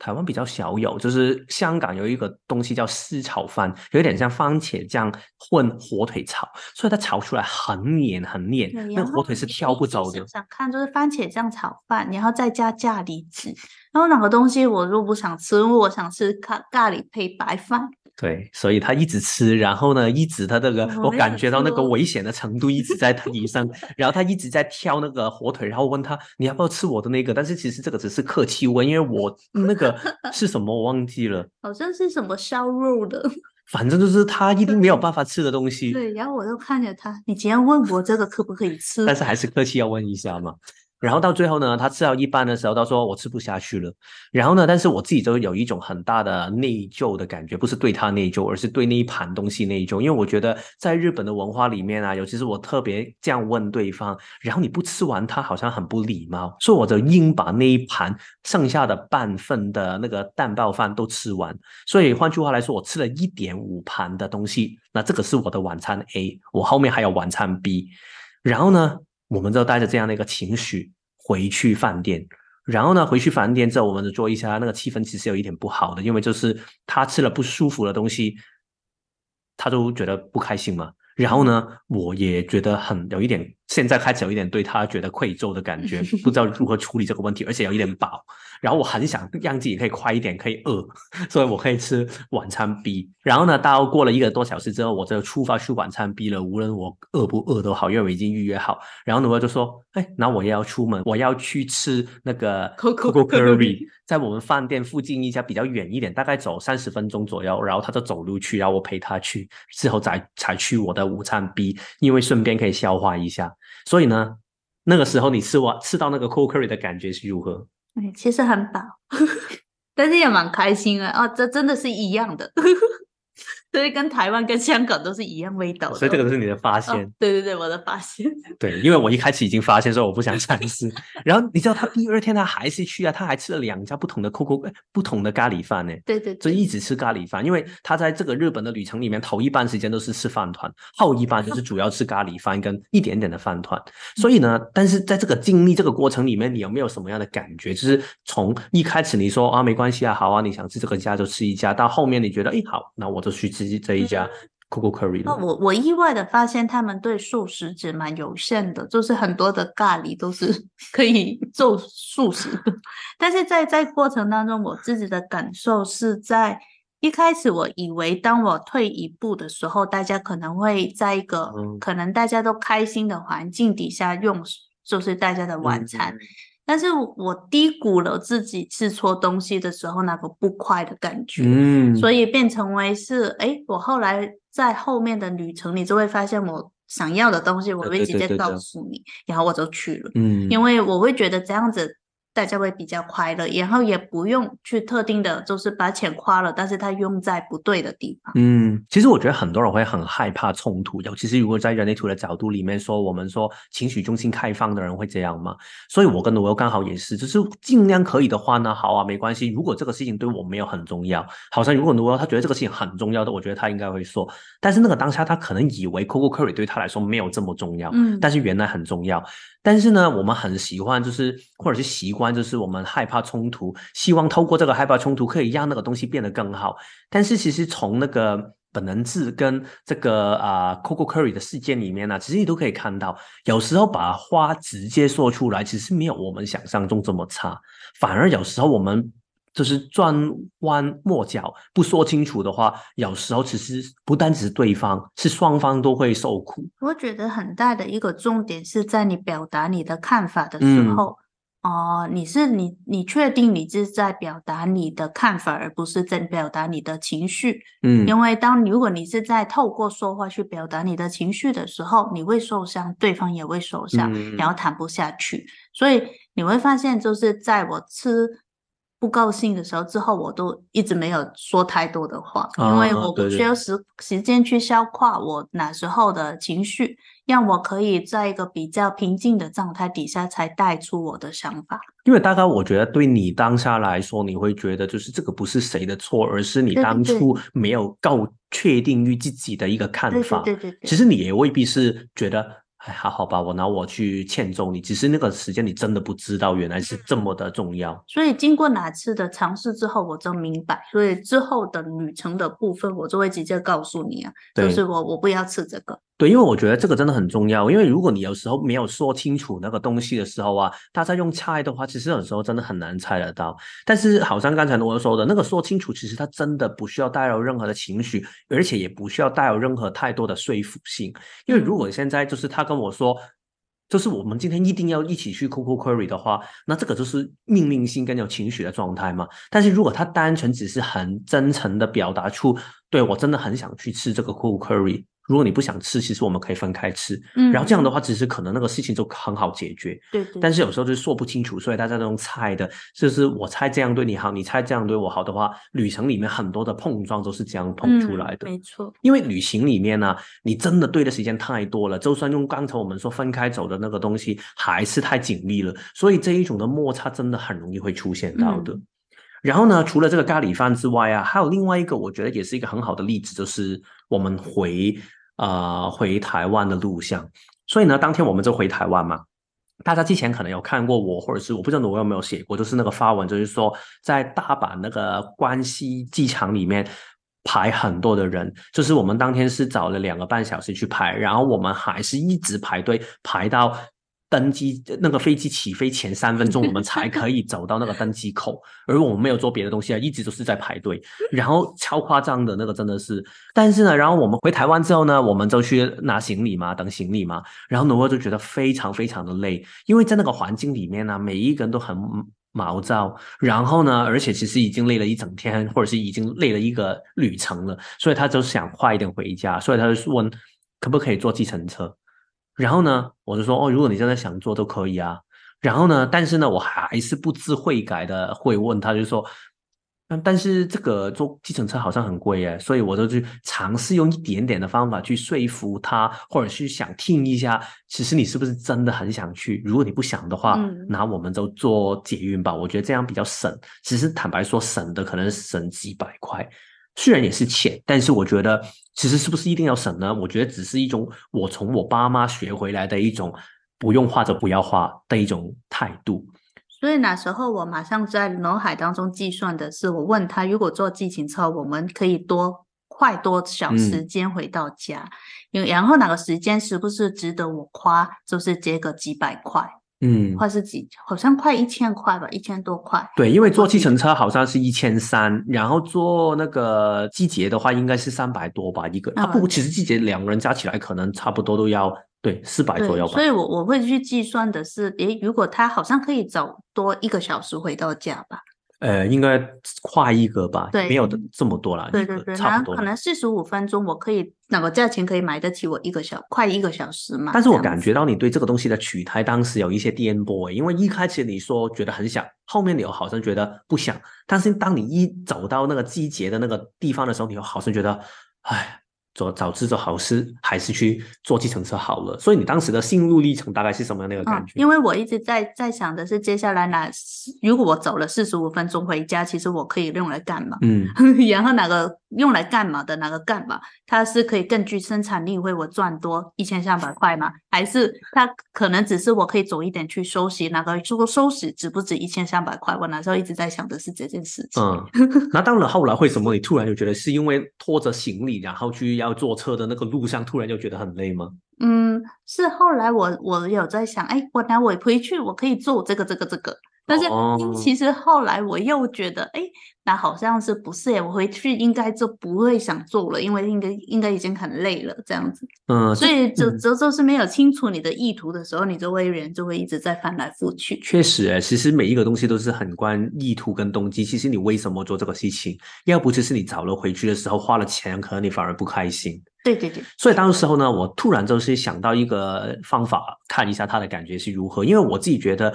台湾比较少有，就是香港有一个东西叫丝炒饭，有点像番茄酱混火腿炒，所以它炒出来很黏很黏，那火腿是挑不走的。想看就是番茄酱炒饭，然后再加咖喱汁，然后哪个东西我如果不想吃，因为我想吃咖咖喱配白饭。对，所以他一直吃，然后呢，一直他那个，我感觉到那个危险的程度一直在提升，然后他一直在挑那个火腿，然后问他你要不要吃我的那个？但是其实这个只是客气问，因为我 <laughs> 那个是什么我忘记了，好像是什么烧肉的，<laughs> 反正就是他一定没有办法吃的东西。对，然后我就看着他，你既然问我这个可不可以吃，但是还是客气要问一下嘛。然后到最后呢，他吃到一半的时候，他说我吃不下去了。然后呢，但是我自己就有一种很大的内疚的感觉，不是对他内疚，而是对那一盘东西内疚。因为我觉得在日本的文化里面啊，尤其是我特别这样问对方，然后你不吃完，他好像很不礼貌，所以我就硬把那一盘剩下的半份的那个蛋包饭都吃完。所以换句话来说，我吃了一点五盘的东西，那这个是我的晚餐 A，我后面还有晚餐 B。然后呢？我们就带着这样的一个情绪回去饭店，然后呢，回去饭店之后，我们就做一下，那个气氛其实有一点不好的，因为就是他吃了不舒服的东西，他都觉得不开心嘛。然后呢，我也觉得很有一点，现在开始有一点对他觉得愧疚的感觉，<laughs> 不知道如何处理这个问题，而且有一点饱。然后我很想让自己可以快一点，可以饿，<laughs> 所以我可以吃晚餐 B。然后呢，到过了一个多小时之后，我就出发去晚餐 B 了。无论我饿不饿都好，因为我已经预约好。然后呢，我就说：“哎，那我也要出门，我要去吃那个 Coco Curry，在我们饭店附近一家比较远一点，大概走三十分钟左右。”然后他就走路去，然后我陪他去，之后再才去我的午餐 B，因为顺便可以消化一下。所以呢，那个时候你吃完吃到那个 Coco Curry 的感觉是如何？哎，其实很饱，<laughs> 但是也蛮开心的！哦，这真的是一样的。所以跟台湾跟香港都是一样味道，所以这个是你的发现。对对对，我的发现。<laughs> 对，因为我一开始已经发现说我不想尝试，然后你知道他第二天他还是去啊，他还吃了两家不同的 Coco 不同的咖喱饭呢。对对，就一直吃咖喱饭，因为他在这个日本的旅程里面，头一半时间都是吃饭团，后一半就是主要吃咖喱饭跟一点点的饭团。所以呢，但是在这个经历这个过程里面，你有没有什么样的感觉？就是从一开始你说啊没关系啊，好啊，你想吃这个家就吃一家，到后面你觉得哎好，那我就去吃这一。家 Coco Curry 那我我意外的发现他们对素食者蛮有限的，就是很多的咖喱都是 <laughs> 可以做素食的。但是在在过程当中，我自己的感受是在一开始我以为，当我退一步的时候，大家可能会在一个可能大家都开心的环境底下用，就是大家的晚餐。但是我低估了自己吃错东西的时候那个不快的感觉，嗯，所以变成为是，哎，我后来在后面的旅程，你就会发现我想要的东西，我会直接告诉你，然后我就去了，嗯，因为我会觉得这样子。大家会比较快乐，然后也不用去特定的，就是把钱花了，但是他用在不对的地方。嗯，其实我觉得很多人会很害怕冲突，尤其是如果在人类图的角度里面说，我们说情绪中心开放的人会这样吗？所以我跟罗欧刚好也是，就是尽量可以的话呢，好啊，没关系。如果这个事情对我没有很重要，好像如果罗欧他觉得这个事情很重要的，我觉得他应该会说。但是那个当下他可能以为 Coco Curry 对他来说没有这么重要，嗯，但是原来很重要。但是呢，我们很喜欢，就是或者是习惯，就是我们害怕冲突，希望透过这个害怕冲突，可以让那个东西变得更好。但是其实从那个本能字跟这个啊，Coco Curry 的事件里面呢，其实你都可以看到，有时候把话直接说出来，其实没有我们想象中这么差，反而有时候我们。就是转弯抹角不说清楚的话，有时候其实不单只是对方，是双方都会受苦。我觉得很大的一个重点是在你表达你的看法的时候，哦，你是你你确定你是在表达你的看法，而不是在表达你的情绪。嗯，因为当如果你是在透过说话去表达你的情绪的时候，你会受伤，对方也会受伤，然后谈不下去。所以你会发现，就是在我吃。不高兴的时候，之后我都一直没有说太多的话，因为我不需要时时间去消化我那时候的情绪，让我可以在一个比较平静的状态底下才带出我的想法。因为大概我觉得对你当下来说，你会觉得就是这个不是谁的错，而是你当初没有够确定于自己的一个看法。对对对，其实你也未必是觉得。还好好吧，我拿我去欠揍你。只是那个时间，你真的不知道原来是这么的重要。所以经过哪次的尝试之后，我就明白。所以之后的旅程的部分，我就会直接告诉你啊，就是我我不要吃这个。对，因为我觉得这个真的很重要。因为如果你有时候没有说清楚那个东西的时候啊，大家用猜的话，其实有时候真的很难猜得到。但是好像刚才我说的那个说清楚，其实它真的不需要带有任何的情绪，而且也不需要带有任何太多的说服性。因为如果现在就是他跟我说，就是我们今天一定要一起去 Coco Curry 的话，那这个就是命令性跟有情绪的状态嘛。但是如果他单纯只是很真诚的表达出，对我真的很想去吃这个 Coco Curry。如果你不想吃，其实我们可以分开吃。嗯，然后这样的话，其实可能那个事情就很好解决。对对。但是有时候就是说不清楚，所以大家都用猜的，就是我猜这样对你好，你猜这样对我好的话，旅程里面很多的碰撞都是这样碰出来的。没错。因为旅行里面呢，你真的对的时间太多了，就算用刚才我们说分开走的那个东西，还是太紧密了，所以这一种的摩擦真的很容易会出现到的。然后呢，除了这个咖喱饭之外啊，还有另外一个，我觉得也是一个很好的例子，就是我们回。呃，回台湾的路上，所以呢，当天我们就回台湾嘛。大家之前可能有看过我，或者是我不知道我有没有写过，就是那个发文，就是说在大阪那个关西机场里面排很多的人，就是我们当天是找了两个半小时去排，然后我们还是一直排队排到。登机那个飞机起飞前三分钟，我们才可以走到那个登机口，<laughs> 而我们没有做别的东西啊，一直都是在排队，然后超夸张的那个真的是。但是呢，然后我们回台湾之后呢，我们就去拿行李嘛，等行李嘛，然后呢我就觉得非常非常的累，因为在那个环境里面呢，每一个人都很毛躁，然后呢，而且其实已经累了一整天，或者是已经累了一个旅程了，所以他就想快一点回家，所以他就问可不可以坐计程车。然后呢，我就说哦，如果你真的想做都可以啊。然后呢，但是呢，我还是不知悔改的会问他，就说，嗯但是这个坐计程车好像很贵耶，所以我就去尝试用一点点的方法去说服他，或者是想听一下，其实你是不是真的很想去？如果你不想的话，那我们就坐捷运吧。我觉得这样比较省。其实坦白说，省的可能省几百块。虽然也是钱，但是我觉得其实是不是一定要省呢？我觉得只是一种我从我爸妈学回来的一种不用画就不要画的一种态度。所以那时候我马上在脑海当中计算的是，我问他，如果坐计程车，我们可以多快多少时间回到家？因然后哪个时间是不是值得我花？就是这个几百块。嗯，或是几，好像快一千块吧，一千多块。对，因为坐计程车好像是一千三，然后坐那个季节的话，应该是三百多吧一个。啊，不，其实季节两个人加起来可能差不多都要对四百左右吧。所以我我会去计算的是，诶，如果他好像可以早多一个小时回到家吧。呃，应该快一格吧，没有的这么多了，对对对，差不多。可能四十五分钟，我可以哪个价钱可以买得起我一个小快一个小时嘛？但是我感觉到你对这个东西的取态当时有一些颠簸，因为一开始你说觉得很想，后面你又好像觉得不想，但是当你一走到那个季节的那个地方的时候，你又好像觉得，唉。做早知道好事，还是去坐计程车好了。所以你当时的心路历程大概是什么样的一个感觉？因为我一直在在想的是，接下来哪如果我走了四十五分钟回家，其实我可以用来干嘛？嗯，<laughs> 然后哪个用来干嘛的哪个干嘛？它是可以更具生产力，为我赚多一千三百块吗？还是它可能只是我可以走一点去休息？哪个如果收拾值不值一千三百块？我那时候一直在想的是这件事情。嗯，<laughs> 那到了，后来为什么你突然就觉得是因为拖着行李，然后去？要坐车的那个路上，突然就觉得很累吗？嗯，是后来我我有在想，哎，我拿我回去，我可以做这个这个这个。但是其实后来我又觉得，哎，那好像是不是？哎，我回去应该就不会想做了，因为应该应该已经很累了，这样子。嗯，所以就就就是没有清楚你的意图的时候，你就会人就会一直在翻来覆去。确实，哎，其实每一个东西都是很关意图跟动机。其实你为什么做这个事情？要不就是你找了回去的时候花了钱，可能你反而不开心。对对对。所以当时候呢，我突然就是想到一个方法，看一下他的感觉是如何。因为我自己觉得。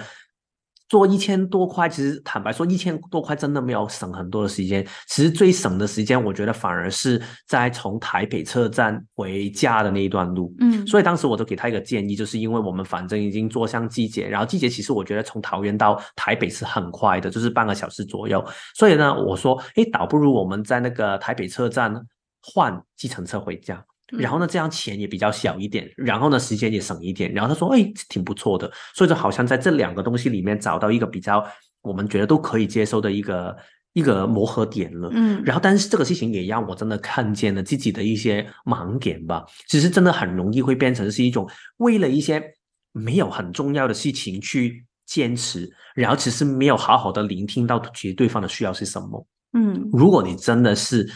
做一千多块，其实坦白说，一千多块真的没有省很多的时间。其实最省的时间，我觉得反而是在从台北车站回家的那一段路。嗯，所以当时我就给他一个建议，就是因为我们反正已经坐上季节，然后季节其实我觉得从桃园到台北是很快的，就是半个小时左右。所以呢，我说，哎，倒不如我们在那个台北车站换计程车回家。然后呢，这样钱也比较小一点，然后呢，时间也省一点。然后他说：“哎，挺不错的。”所以就好像在这两个东西里面找到一个比较我们觉得都可以接受的一个一个磨合点了。嗯。然后，但是这个事情也让我真的看见了自己的一些盲点吧。其实真的很容易会变成是一种为了一些没有很重要的事情去坚持，然后其实没有好好的聆听到其实对方的需要是什么。嗯。如果你真的是。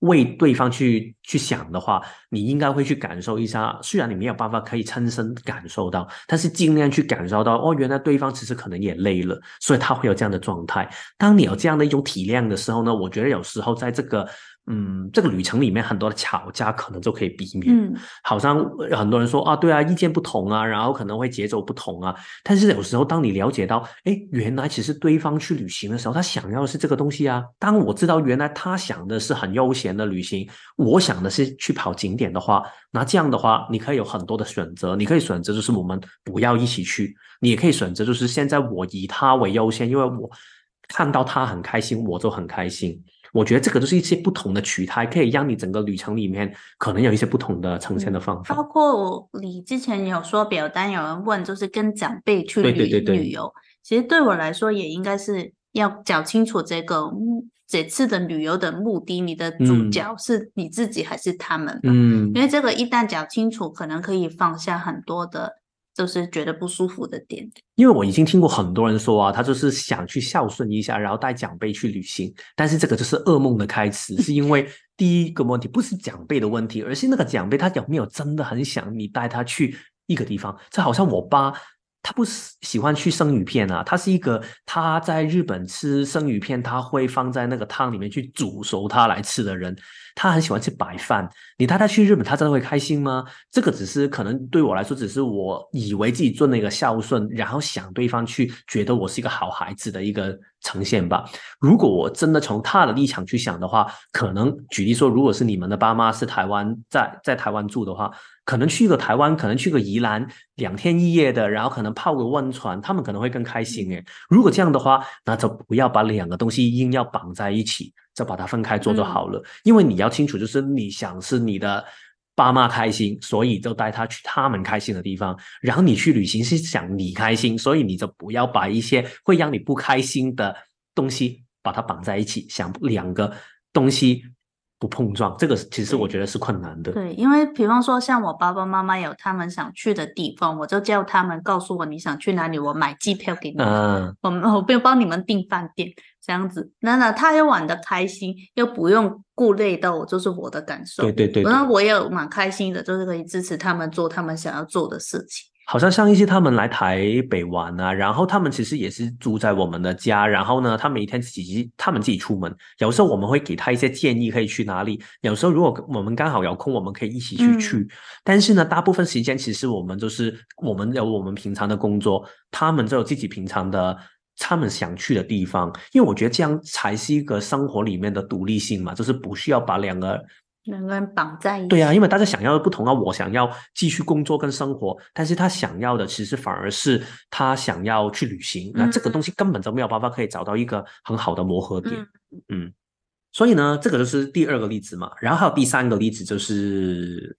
为对方去去想的话，你应该会去感受一下。虽然你没有办法可以亲身感受到，但是尽量去感受到。哦，原来对方其实可能也累了，所以他会有这样的状态。当你有这样的一种体谅的时候呢，我觉得有时候在这个嗯，这个旅程里面很多的吵架可能就可以避免。嗯，好像很多人说啊，对啊，意见不同啊，然后可能会节奏不同啊。但是有时候当你了解到，哎，原来其实对方去旅行的时候，他想要的是这个东西啊。当我知道原来他想的是很悠闲的旅行，我想的是去跑景点的话，那这样的话，你可以有很多的选择。你可以选择就是我们不要一起去，你也可以选择就是现在我以他为优先，因为我看到他很开心，我就很开心。我觉得这个都是一些不同的取态，可以让你整个旅程里面可能有一些不同的呈现的方法。包括你之前有说表单有人问，就是跟长辈去旅旅游，其实对我来说也应该是要讲清楚这个这次的旅游的目的，你的主角是你自己还是他们？嗯，因为这个一旦讲清楚，可能可以放下很多的。就是觉得不舒服的点，因为我已经听过很多人说啊，他就是想去孝顺一下，然后带长辈去旅行，但是这个就是噩梦的开始，是因为 <laughs> 第一个问题不是长辈的问题，而是那个长辈他有没有真的很想你带他去一个地方，这好像我爸。他不是喜欢去生鱼片啊，他是一个他在日本吃生鱼片，他会放在那个汤里面去煮熟它来吃的人。他很喜欢吃白饭，你带他去日本，他真的会开心吗？这个只是可能对我来说，只是我以为自己做那个孝顺，然后想对方去觉得我是一个好孩子的一个呈现吧。如果我真的从他的立场去想的话，可能举例说，如果是你们的爸妈是台湾在在台湾住的话。可能去个台湾，可能去个宜兰两天一夜的，然后可能泡个温泉，他们可能会更开心诶。如果这样的话，那就不要把两个东西硬要绑在一起，就把它分开做就好了。因为你要清楚，就是你想是你的爸妈开心，所以就带他去他们开心的地方。然后你去旅行是想你开心，所以你就不要把一些会让你不开心的东西把它绑在一起，想两个东西。不碰撞，这个其实我觉得是困难的。对，因为比方说像我爸爸妈妈有他们想去的地方，我就叫他们告诉我你想去哪里，我买机票给你，嗯，我们我不帮你们订饭店，这样子，那那他又玩的开心，又不用顾虑到我，就是我的感受。对对对，然后我也蛮开心的，就是可以支持他们做他们想要做的事情。好像上一次他们来台北玩啊，然后他们其实也是住在我们的家，然后呢，他每天自己他们自己出门，有时候我们会给他一些建议，可以去哪里。有时候如果我们刚好有空，我们可以一起去去。但是呢，大部分时间其实我们就是我们有我们平常的工作，他们就有自己平常的他们想去的地方。因为我觉得这样才是一个生活里面的独立性嘛，就是不需要把两个。两个人绑在一起。对啊，因为大家想要的不同啊。我想要继续工作跟生活，但是他想要的其实反而是他想要去旅行。那这个东西根本就没有办法可以找到一个很好的磨合点。嗯，所以呢，这个就是第二个例子嘛。然后还有第三个例子，就是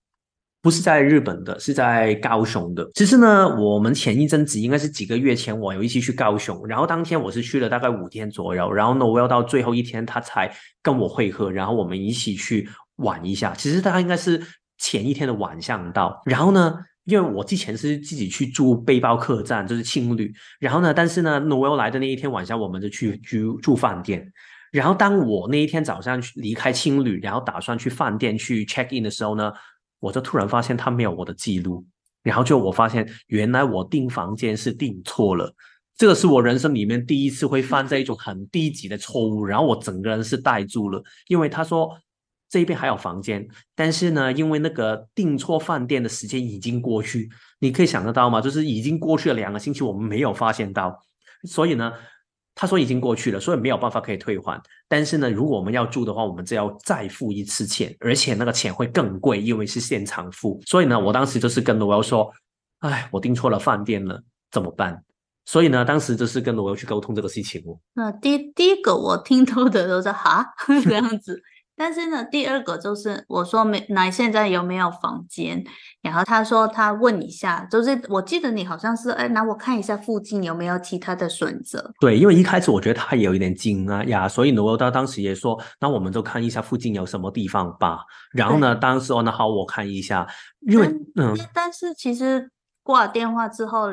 不是在日本的，是在高雄的。其实呢，我们前一阵子应该是几个月前，我有一起去高雄，然后当天我是去了大概五天左右。然后呢，我要到最后一天，他才跟我会合，然后我们一起去。晚一下，其实他应该是前一天的晚上到。然后呢，因为我之前是自己去住背包客栈，就是青旅。然后呢，但是呢，Noel 来的那一天晚上，我们就去住住饭店。然后当我那一天早上去离开青旅，然后打算去饭店去 check in 的时候呢，我就突然发现他没有我的记录。然后就我发现，原来我订房间是订错了。这个是我人生里面第一次会犯这一种很低级的错误。然后我整个人是呆住了，因为他说。这边还有房间，但是呢，因为那个订错饭店的时间已经过去，你可以想得到吗？就是已经过去了两个星期，我们没有发现到，所以呢，他说已经过去了，所以没有办法可以退还。但是呢，如果我们要住的话，我们就要再付一次钱，而且那个钱会更贵，因为是现场付。所以呢，我当时就是跟罗瑶说：“哎，我订错了饭店了，怎么办？”所以呢，当时就是跟罗瑶去沟通这个事情哦。那第第一个我听到的都是哈这样子。但是呢，第二个就是我说没，那现在有没有房间？然后他说他问一下，就是我记得你好像是哎，那我看一下附近有没有其他的选择。对，因为一开始我觉得他也有一点惊啊呀，所以呢，我到当时也说，那我们就看一下附近有什么地方吧。然后呢，当时哦，那好，我看一下，因为嗯，但是其实挂电话之后。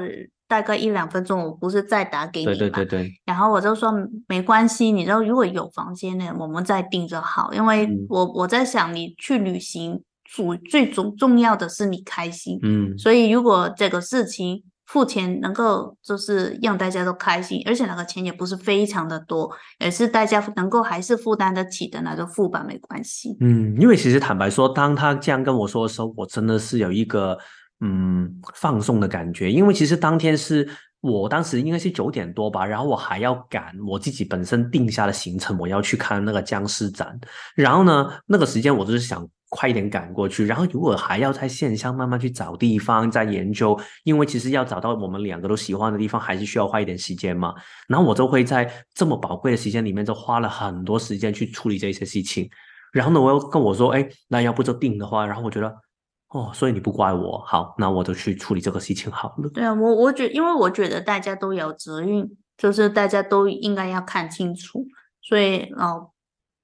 大概一两分钟，我不是再打给你对对对对。然后我就说没关系，你知道如果有房间呢，我们再订就好。因为我我在想，你去旅行主最重重要的是你开心。嗯。所以如果这个事情付钱能够就是让大家都开心，而且那个钱也不是非常的多，也是大家能够还是负担得起的，那就付吧，没关系。嗯，因为其实坦白说，当他这样跟我说的时候，我真的是有一个嗯放松的感觉，因为其实当天是我当时应该是九点多吧，然后我还要赶我自己本身定下的行程，我要去看那个僵尸展，然后呢，那个时间我就是想。快一点赶过去，然后如果还要在线上慢慢去找地方，再研究，因为其实要找到我们两个都喜欢的地方，还是需要花一点时间嘛。然后我就会在这么宝贵的时间里面，就花了很多时间去处理这些事情。然后呢，我又跟我说，哎，那要不就定的话，然后我觉得，哦，所以你不怪我，好，那我就去处理这个事情好了。对啊，我我觉，因为我觉得大家都有责任，就是大家都应该要看清楚。所以哦，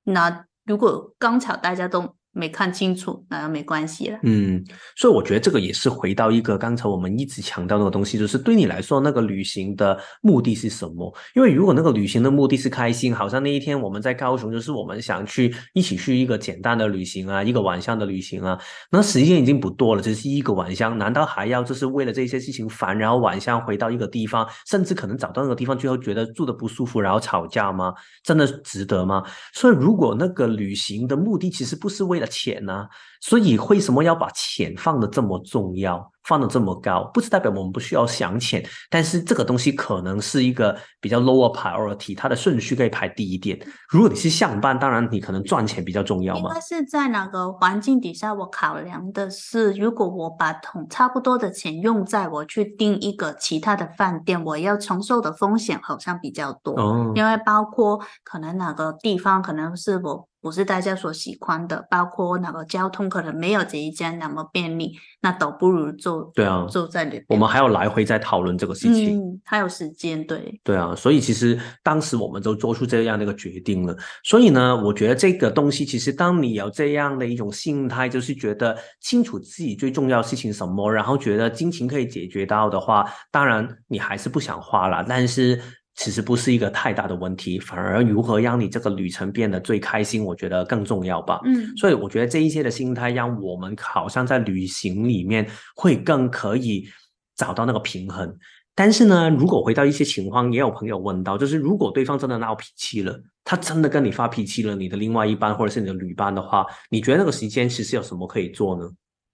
那如果刚巧大家都。没看清楚，那没关系了。嗯，所以我觉得这个也是回到一个刚才我们一直强调那个东西，就是对你来说那个旅行的目的是什么？因为如果那个旅行的目的是开心，好像那一天我们在高雄，就是我们想去一起去一个简单的旅行啊，一个晚上的旅行啊，那时间已经不多了，只是一个晚上，难道还要就是为了这些事情烦，然后晚上回到一个地方，甚至可能找到那个地方，最后觉得住的不舒服，然后吵架吗？真的值得吗？所以如果那个旅行的目的其实不是为了钱呢，所以为什么要把钱放的这么重要？放的这么高，不是代表我们不需要想钱，但是这个东西可能是一个比较 lower priority，它的顺序可以排第一点。如果你是上班，当然你可能赚钱比较重要嘛。应该是在哪个环境底下，我考量的是，如果我把同差不多的钱用在我去订一个其他的饭店，我要承受的风险好像比较多。哦。因为包括可能哪个地方可能是我不是大家所喜欢的，包括那个交通可能没有这一家那么便利，那倒不如做。对啊，就在里边，我们还要来回再讨论这个事情。嗯，还有时间，对。对啊，所以其实当时我们都做出这样的一个决定了。所以呢，我觉得这个东西其实，当你有这样的一种心态，就是觉得清楚自己最重要事情什么，然后觉得金钱可以解决到的话，当然你还是不想花了，但是。其实不是一个太大的问题，反而如何让你这个旅程变得最开心，我觉得更重要吧。嗯，所以我觉得这一些的心态，让我们好像在旅行里面会更可以找到那个平衡。但是呢，如果回到一些情况，也有朋友问到，就是如果对方真的闹脾气了，他真的跟你发脾气了，你的另外一半或者是你的旅伴的话，你觉得那个时间其实有什么可以做呢？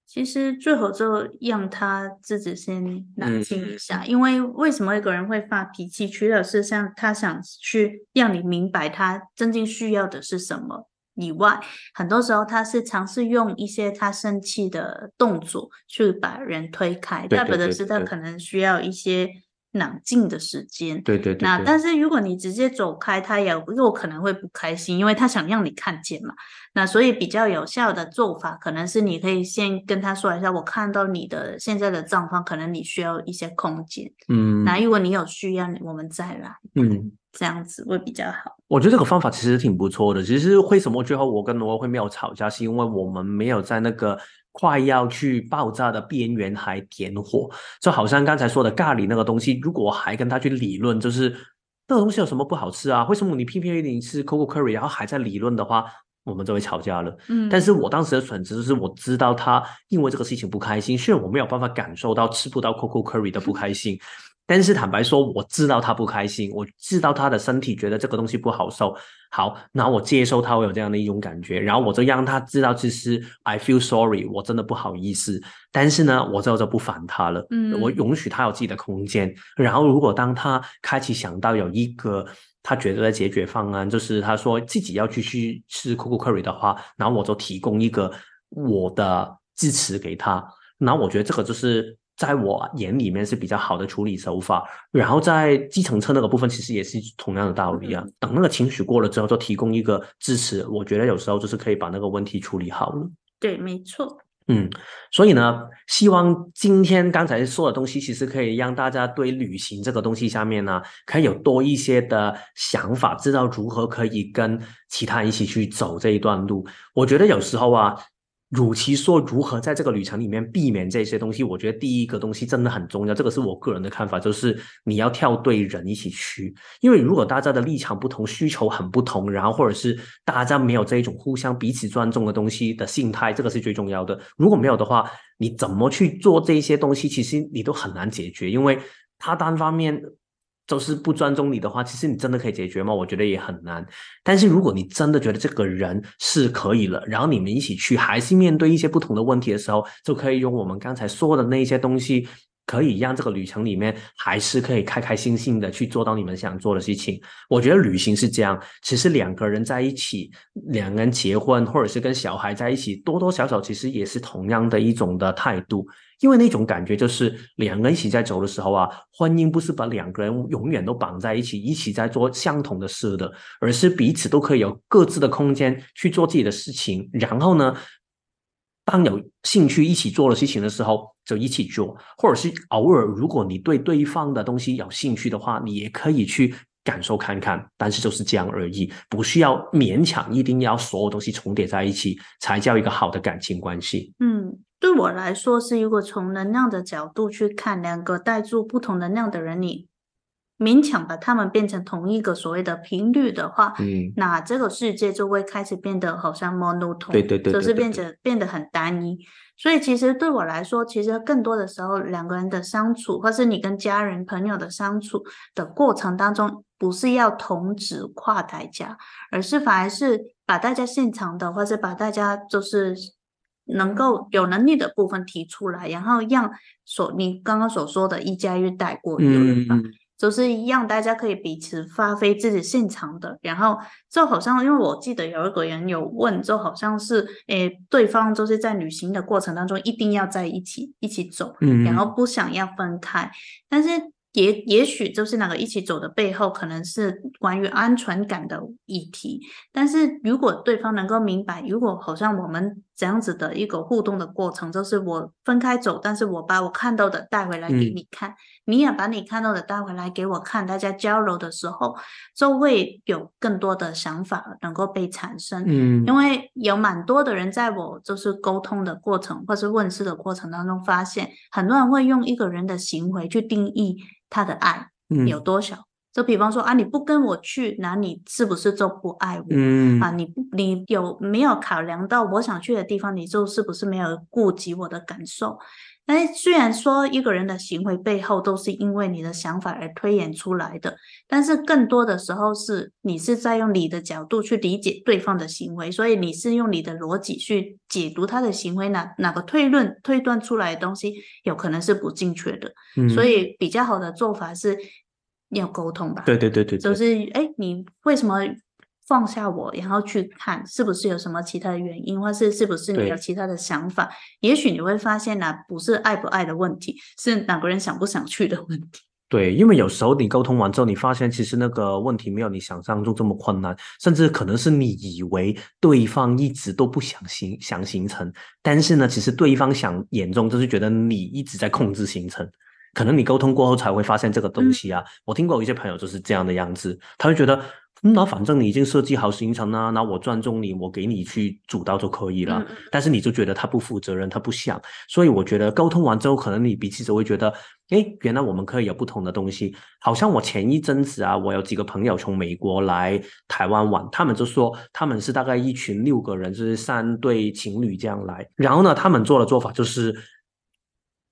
其实最好就让他自己先冷静一下，因为为什么一个人会发脾气，除了是像他想去让你明白他真正需要的是什么以外，很多时候他是尝试用一些他生气的动作去把人推开，代表的是他可能需要一些。冷静的时间，对对对。那但是如果你直接走开，他也有可能会不开心，因为他想让你看见嘛。那所以比较有效的做法，可能是你可以先跟他说一下，我看到你的现在的状况，可能你需要一些空间。嗯。那如果你有需要，我们再来。嗯，这样子会比较好。我觉得这个方法其实挺不错的。其实为什么最后我跟罗威会没有吵架，是因为我们没有在那个。快要去爆炸的边缘还点火，就好像刚才说的咖喱那个东西，如果还跟他去理论，就是那个东西有什么不好吃啊？为什么你偏偏一定吃 Coco Curry，然后还在理论的话，我们就会吵架了。嗯，但是我当时的选择就是我知道他因为这个事情不开心，虽然我没有办法感受到吃不到 Coco Curry 的不开心。但是坦白说，我知道他不开心，我知道他的身体觉得这个东西不好受。好，那我接受他会有这样的一种感觉，然后我就让他知道，其实 I feel sorry，我真的不好意思。但是呢，我之后就不烦他了。嗯，我允许他有自己的空间。然后，如果当他开始想到有一个他觉得的解决方案，就是他说自己要继续吃 Coco Curry 的话，然后我就提供一个我的支持给他。那我觉得这个就是。在我眼里面是比较好的处理手法，然后在计程车那个部分其实也是同样的道理啊。等那个情绪过了之后，就提供一个支持，我觉得有时候就是可以把那个问题处理好了。对，没错。嗯，所以呢，希望今天刚才说的东西，其实可以让大家对旅行这个东西下面呢，可以有多一些的想法，知道如何可以跟其他人一起去走这一段路。我觉得有时候啊。与其说如何在这个旅程里面避免这些东西，我觉得第一个东西真的很重要。这个是我个人的看法，就是你要跳对人一起去。因为如果大家的立场不同，需求很不同，然后或者是大家没有这一种互相彼此尊重的东西的心态，这个是最重要的。如果没有的话，你怎么去做这些东西，其实你都很难解决，因为他单方面。就是不尊重你的话，其实你真的可以解决吗？我觉得也很难。但是如果你真的觉得这个人是可以了，然后你们一起去，还是面对一些不同的问题的时候，就可以用我们刚才说的那些东西，可以让这个旅程里面还是可以开开心心的去做到你们想做的事情。我觉得旅行是这样，其实两个人在一起，两个人结婚，或者是跟小孩在一起，多多少少其实也是同样的一种的态度。因为那种感觉就是两个人一起在走的时候啊，婚姻不是把两个人永远都绑在一起，一起在做相同的事的，而是彼此都可以有各自的空间去做自己的事情。然后呢，当有兴趣一起做的事情的时候，就一起做；或者是偶尔，如果你对对方的东西有兴趣的话，你也可以去感受看看。但是就是这样而已，不需要勉强一定要所有东西重叠在一起才叫一个好的感情关系。嗯。对我来说，是如果从能量的角度去看，两个带住不同能量的人，你勉强把他们变成同一个所谓的频率的话，嗯，那这个世界就会开始变得好像 monotone，对对对，就是变成变得很单一。所以其实对我来说，其实更多的时候，两个人的相处，或是你跟家人朋友的相处的过程当中，不是要同质化大家，而是反而是把大家现场的，或是把大家就是。能够有能力的部分提出来，然后让所你刚刚所说的一加一带过去，就是让大家可以彼此发挥自己擅长的。然后就好像，因为我记得有一个人有问，就好像是诶，对方就是在旅行的过程当中一定要在一起一起走，然后不想要分开，但是。也也许就是那个一起走的背后，可能是关于安全感的议题。但是如果对方能够明白，如果好像我们这样子的一个互动的过程，就是我分开走，但是我把我看到的带回来给你看，你也把你看到的带回来给我看，大家交流的时候，就会有更多的想法能够被产生。嗯，因为有蛮多的人在我就是沟通的过程或是问世的过程当中，发现很多人会用一个人的行为去定义。他的爱有多少？就比方说啊，你不跟我去，那你是不是就不爱我？嗯啊，你你有没有考量到我想去的地方？你就是不是没有顾及我的感受？但是虽然说一个人的行为背后都是因为你的想法而推演出来的，但是更多的时候是你是在用你的角度去理解对方的行为，所以你是用你的逻辑去解读他的行为，哪哪个推论推断出来的东西有可能是不正确的，嗯所以比较好的做法是要沟通吧。对对对对，就是哎，你为什么？放下我，然后去看是不是有什么其他的原因，或是是不是你有其他的想法？也许你会发现呢，不是爱不爱的问题，是哪个人想不想去的问题。对，因为有时候你沟通完之后，你发现其实那个问题没有你想象中这么困难，甚至可能是你以为对方一直都不想形想形成，但是呢，其实对方想眼中就是觉得你一直在控制行程。可能你沟通过后才会发现这个东西啊。我听过有一些朋友就是这样的样子，他会觉得。那反正你已经设计好行程了，那我尊重你，我给你去主导就可以了。但是你就觉得他不负责任，他不想，所以我觉得沟通完之后，可能你彼此就会觉得，哎，原来我们可以有不同的东西。好像我前一阵子啊，我有几个朋友从美国来台湾玩，他们就说他们是大概一群六个人，就是三对情侣这样来。然后呢，他们做的做法就是，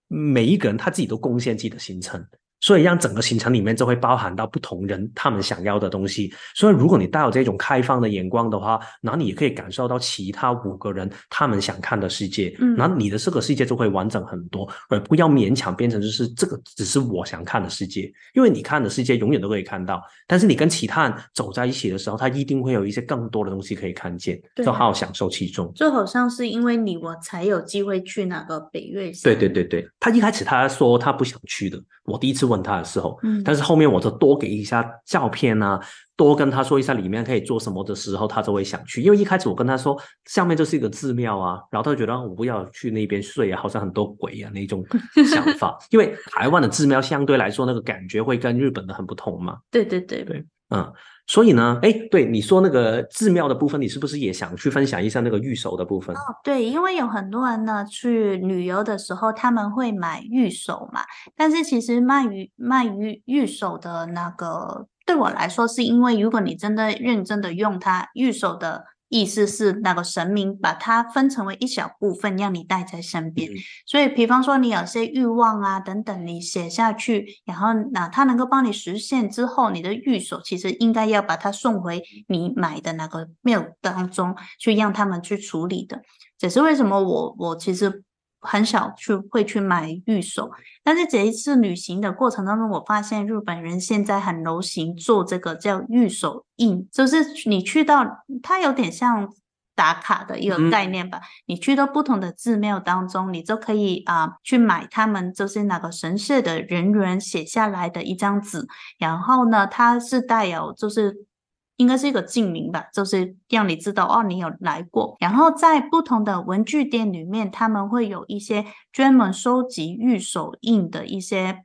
每一个人他自己都贡献自己的行程。所以让整个行程里面就会包含到不同人他们想要的东西。所以如果你带有这种开放的眼光的话，那你也可以感受到其他五个人他们想看的世界。嗯，那你的这个世界就会完整很多，而不要勉强变成就是这个只是我想看的世界。因为你看的世界永远都可以看到，但是你跟其他人走在一起的时候，他一定会有一些更多的东西可以看见，就好好享受其中。就好像是因为你我才有机会去那个北岳山。对对对对，他一开始他说他不想去的，我第一次问。问他的时候，嗯，但是后面我就多给一下照片啊，多跟他说一下里面可以做什么的时候，他就会想去。因为一开始我跟他说下面就是一个寺庙啊，然后他就觉得我不要去那边睡啊，好像很多鬼啊那种想法。因为台湾的寺庙相对来说那个感觉会跟日本的很不同嘛。对对对对。嗯，所以呢，哎，对你说那个寺庙的部分，你是不是也想去分享一下那个玉手的部分？哦，对，因为有很多人呢去旅游的时候，他们会买玉手嘛，但是其实卖玉卖玉玉手的那个，对我来说，是因为如果你真的认真的用它玉手的。意思是那个神明把它分成为一小部分，让你带在身边。所以，比方说你有些欲望啊等等，你写下去，然后那它能够帮你实现之后，你的玉手其实应该要把它送回你买的那个庙当中去，让他们去处理的。这是为什么我我其实。很少去会去买玉手，但是这一次旅行的过程当中，我发现日本人现在很流行做这个叫玉手印，就是你去到它有点像打卡的一个概念吧。你去到不同的寺庙当中，你就可以啊去买他们就是哪个神社的人员写下来的一张纸，然后呢，它是带有就是。应该是一个证明吧，就是让你知道哦，你有来过。然后在不同的文具店里面，他们会有一些专门收集玉手印的一些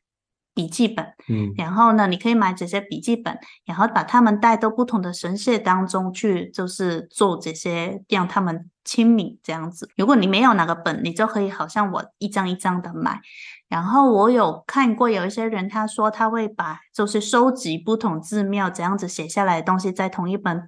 笔记本。嗯，然后呢，你可以买这些笔记本，然后把他们带到不同的神社当中去，就是做这些让他们亲民这样子。如果你没有那个本，你就可以好像我一张一张的买。然后我有看过有一些人，他说他会把就是收集不同寺庙这样子写下来的东西，在同一本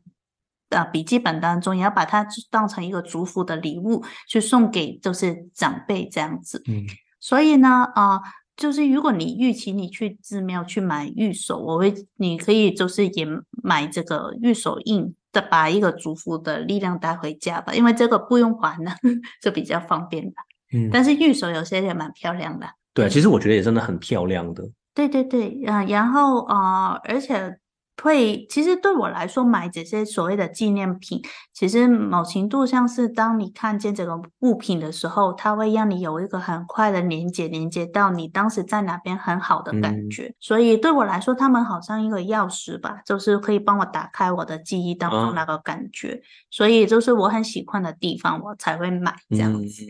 呃笔记本当中，也要把它当成一个祝福的礼物去送给就是长辈这样子。嗯，所以呢，啊，就是如果你预期你去寺庙去买玉手，我会你可以就是也买这个玉手印的，把一个祝福的力量带回家吧，因为这个不用还了，<laughs> 就比较方便吧。嗯，但是玉手有些也蛮漂亮的。对，其实我觉得也真的很漂亮的。对对对，嗯，然后啊，而且会，其实对我来说，买这些所谓的纪念品，其实某程度像是当你看见这个物品的时候，它会让你有一个很快的连接，连接到你当时在哪边很好的感觉。所以对我来说，他们好像一个钥匙吧，就是可以帮我打开我的记忆当中那个感觉。所以就是我很喜欢的地方，我才会买这样子。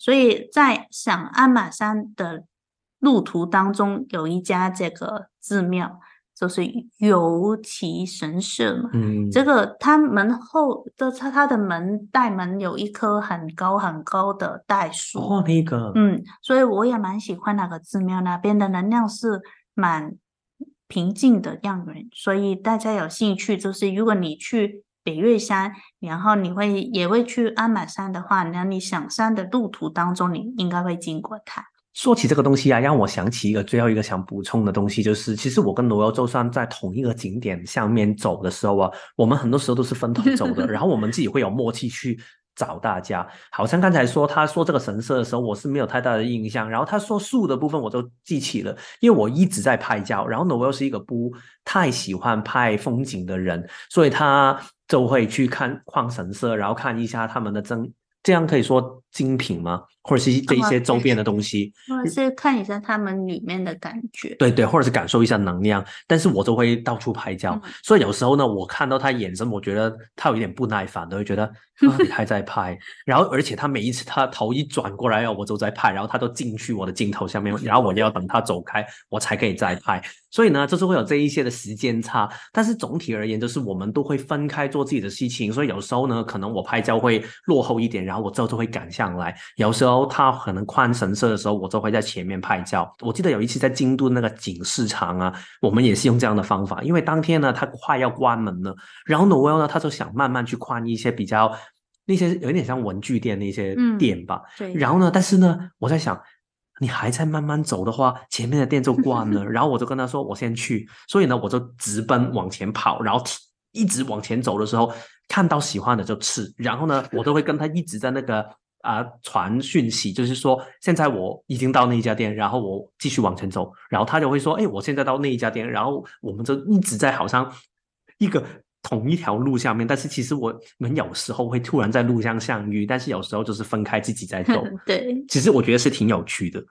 所以在上鞍马山的路途当中，有一家这个寺庙，就是尤其神社嘛。嗯，这个它门后的它它的门带门有一棵很高很高的代树。哦，那个。嗯，所以我也蛮喜欢那个寺庙，那边的能量是蛮平静的样人。所以大家有兴趣，就是如果你去。北岳山，然后你会也会去鞍马山的话，那你想山的路途当中，你应该会经过它。说起这个东西啊，让我想起一个最后一个想补充的东西，就是其实我跟罗欧就算在同一个景点下面走的时候啊，我们很多时候都是分头走的，<laughs> 然后我们自己会有默契去。找大家，好像刚才说他说这个神社的时候，我是没有太大的印象。然后他说树的部分，我都记起了，因为我一直在拍照。然后呢，我又是一个不太喜欢拍风景的人，所以他就会去看矿神社，然后看一下他们的真。这样可以说精品吗？或者是这一些周边的东西，或者是看一下他们里面的感觉，对对，或者是感受一下能量。但是我都会到处拍照，所以有时候呢，我看到他眼神，我觉得他有一点不耐烦，都会觉得 <laughs> 你还在拍。然后，而且他每一次他头一转过来，我都在拍，然后他都进去我的镜头下面，然后我就要等他走开，我才可以再拍。所以呢，就是会有这一些的时间差。但是总体而言，就是我们都会分开做自己的事情，所以有时候呢，可能我拍照会落后一点，然后我之后就会赶上来。有时候他可能。宽神社的时候，我就会在前面拍照。我记得有一次在京都那个景市场啊，我们也是用这样的方法。因为当天呢，他快要关门了，然后呢，我呢，他就想慢慢去宽一些比较那些有点像文具店那些店吧。对。然后呢，但是呢，我在想，你还在慢慢走的话，前面的店就关了。<laughs> 然后我就跟他说，我先去。所以呢，我就直奔往前跑，然后一直往前走的时候，看到喜欢的就吃。然后呢，我都会跟他一直在那个。啊，传讯息就是说，现在我已经到那一家店，然后我继续往前走，然后他就会说，哎，我现在到那一家店，然后我们就一直在好像一个同一条路下面，但是其实我们有时候会突然在路上相遇，但是有时候就是分开自己在走。<laughs> 对，其实我觉得是挺有趣的。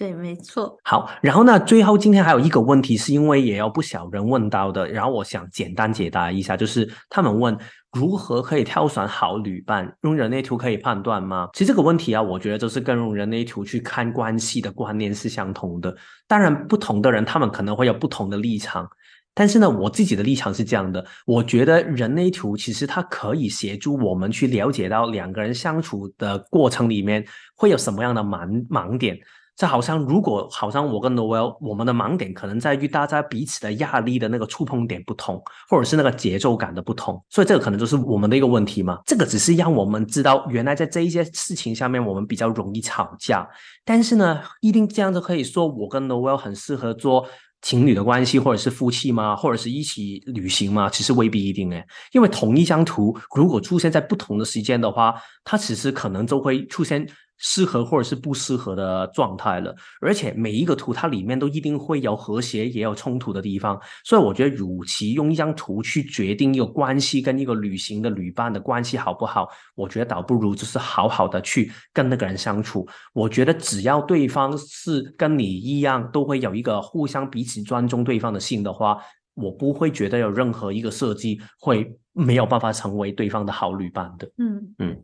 对，没错。好，然后呢，最后今天还有一个问题，是因为也有不少人问到的，然后我想简单解答一下，就是他们问如何可以挑选好旅伴，用人类图可以判断吗？其实这个问题啊，我觉得就是跟用人类图去看关系的观念是相同的。当然，不同的人他们可能会有不同的立场。但是呢，我自己的立场是这样的，我觉得人类图其实它可以协助我们去了解到两个人相处的过程里面会有什么样的盲盲点。这好像，如果好像我跟 Noel，我们的盲点可能在于大家彼此的压力的那个触碰点不同，或者是那个节奏感的不同，所以这个可能就是我们的一个问题嘛。这个只是让我们知道，原来在这一些事情下面，我们比较容易吵架。但是呢，一定这样就可以说我跟 Noel 很适合做情侣的关系，或者是夫妻吗？或者是一起旅行吗？其实未必一定诶，因为同一张图如果出现在不同的时间的话，它其实可能就会出现。适合或者是不适合的状态了，而且每一个图它里面都一定会有和谐也有冲突的地方，所以我觉得，与其用一张图去决定一个关系跟一个旅行的旅伴的关系好不好，我觉得倒不如就是好好的去跟那个人相处。我觉得只要对方是跟你一样，都会有一个互相彼此尊重对方的性的话，我不会觉得有任何一个设计会没有办法成为对方的好旅伴的。嗯嗯。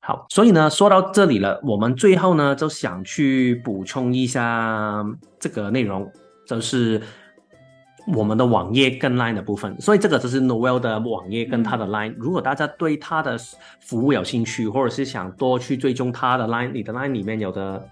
好，所以呢，说到这里了，我们最后呢就想去补充一下这个内容，就是我们的网页跟 Line 的部分。所以这个就是 Noel 的网页跟他的 Line。如果大家对他的服务有兴趣，或者是想多去追踪他的 Line，你的 Line 里面有的。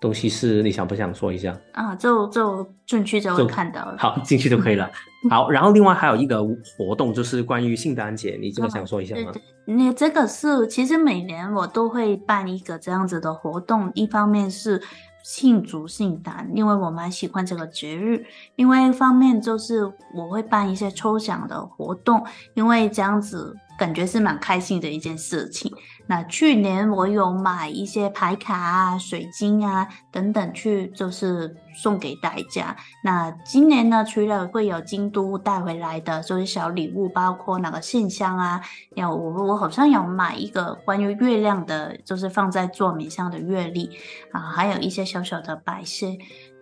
东西是你想不想说一下啊？就就进去就会看到了。好，进去就可以了。好，然后另外还有一个活动，就是关于圣诞节，你这个想说一下吗？你这个是其实每年我都会办一个这样子的活动，一方面是庆祝圣诞，因为我蛮喜欢这个节日；，另外一方面就是我会办一些抽奖的活动，因为这样子。感觉是蛮开心的一件事情。那去年我有买一些牌卡啊、水晶啊等等去，就是送给大家。那今年呢，除了会有京都带回来的这些小礼物，包括那个线香啊，有我我好像有买一个关于月亮的，就是放在座面上的月历啊，还有一些小小的摆设。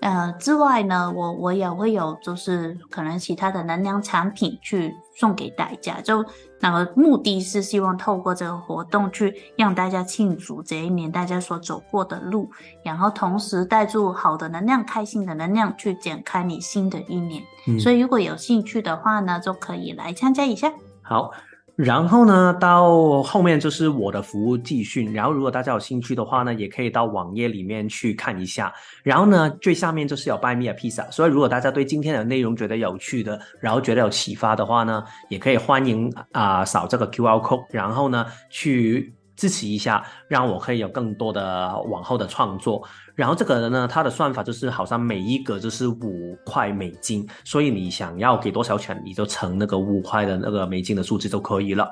呃，之外呢，我我也会有，就是可能其他的能量产品去送给大家，就那个目的是希望透过这个活动去让大家庆祝这一年大家所走过的路，然后同时带住好的能量、开心的能量去展开你新的一年。所以如果有兴趣的话呢，就可以来参加一下。好。然后呢，到后面就是我的服务继续。然后如果大家有兴趣的话呢，也可以到网页里面去看一下。然后呢，最下面就是有 Buy Me a Pizza。所以如果大家对今天的内容觉得有趣的，然后觉得有启发的话呢，也可以欢迎啊扫这个 QR code，然后呢去支持一下，让我可以有更多的往后的创作。然后这个人呢，他的算法就是好像每一个就是五块美金，所以你想要给多少钱，你就乘那个五块的那个美金的数字就可以了。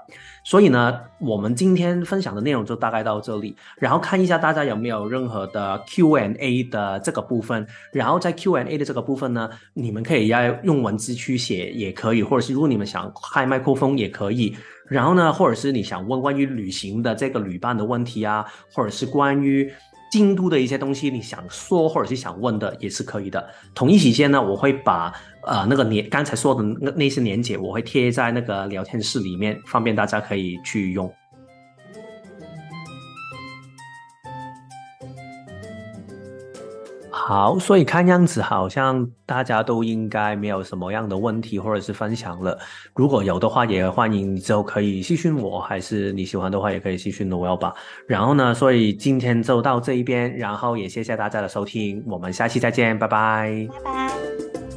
所以呢，我们今天分享的内容就大概到这里。然后看一下大家有没有任何的 Q&A 的这个部分。然后在 Q&A 的这个部分呢，你们可以要用文字去写也可以，或者是如果你们想开麦克风也可以。然后呢，或者是你想问关于旅行的这个旅伴的问题啊，或者是关于。京都的一些东西，你想说或者是想问的也是可以的。同一时间呢，我会把呃那个年刚才说的那那些年节，我会贴在那个聊天室里面，方便大家可以去用。好，所以看样子好像大家都应该没有什么样的问题或者是分享了。如果有的话，也欢迎之后可以私讯我，还是你喜欢的话也可以私讯我吧。然后呢，所以今天就到这一边，然后也谢谢大家的收听，我们下期再见，拜拜，拜拜。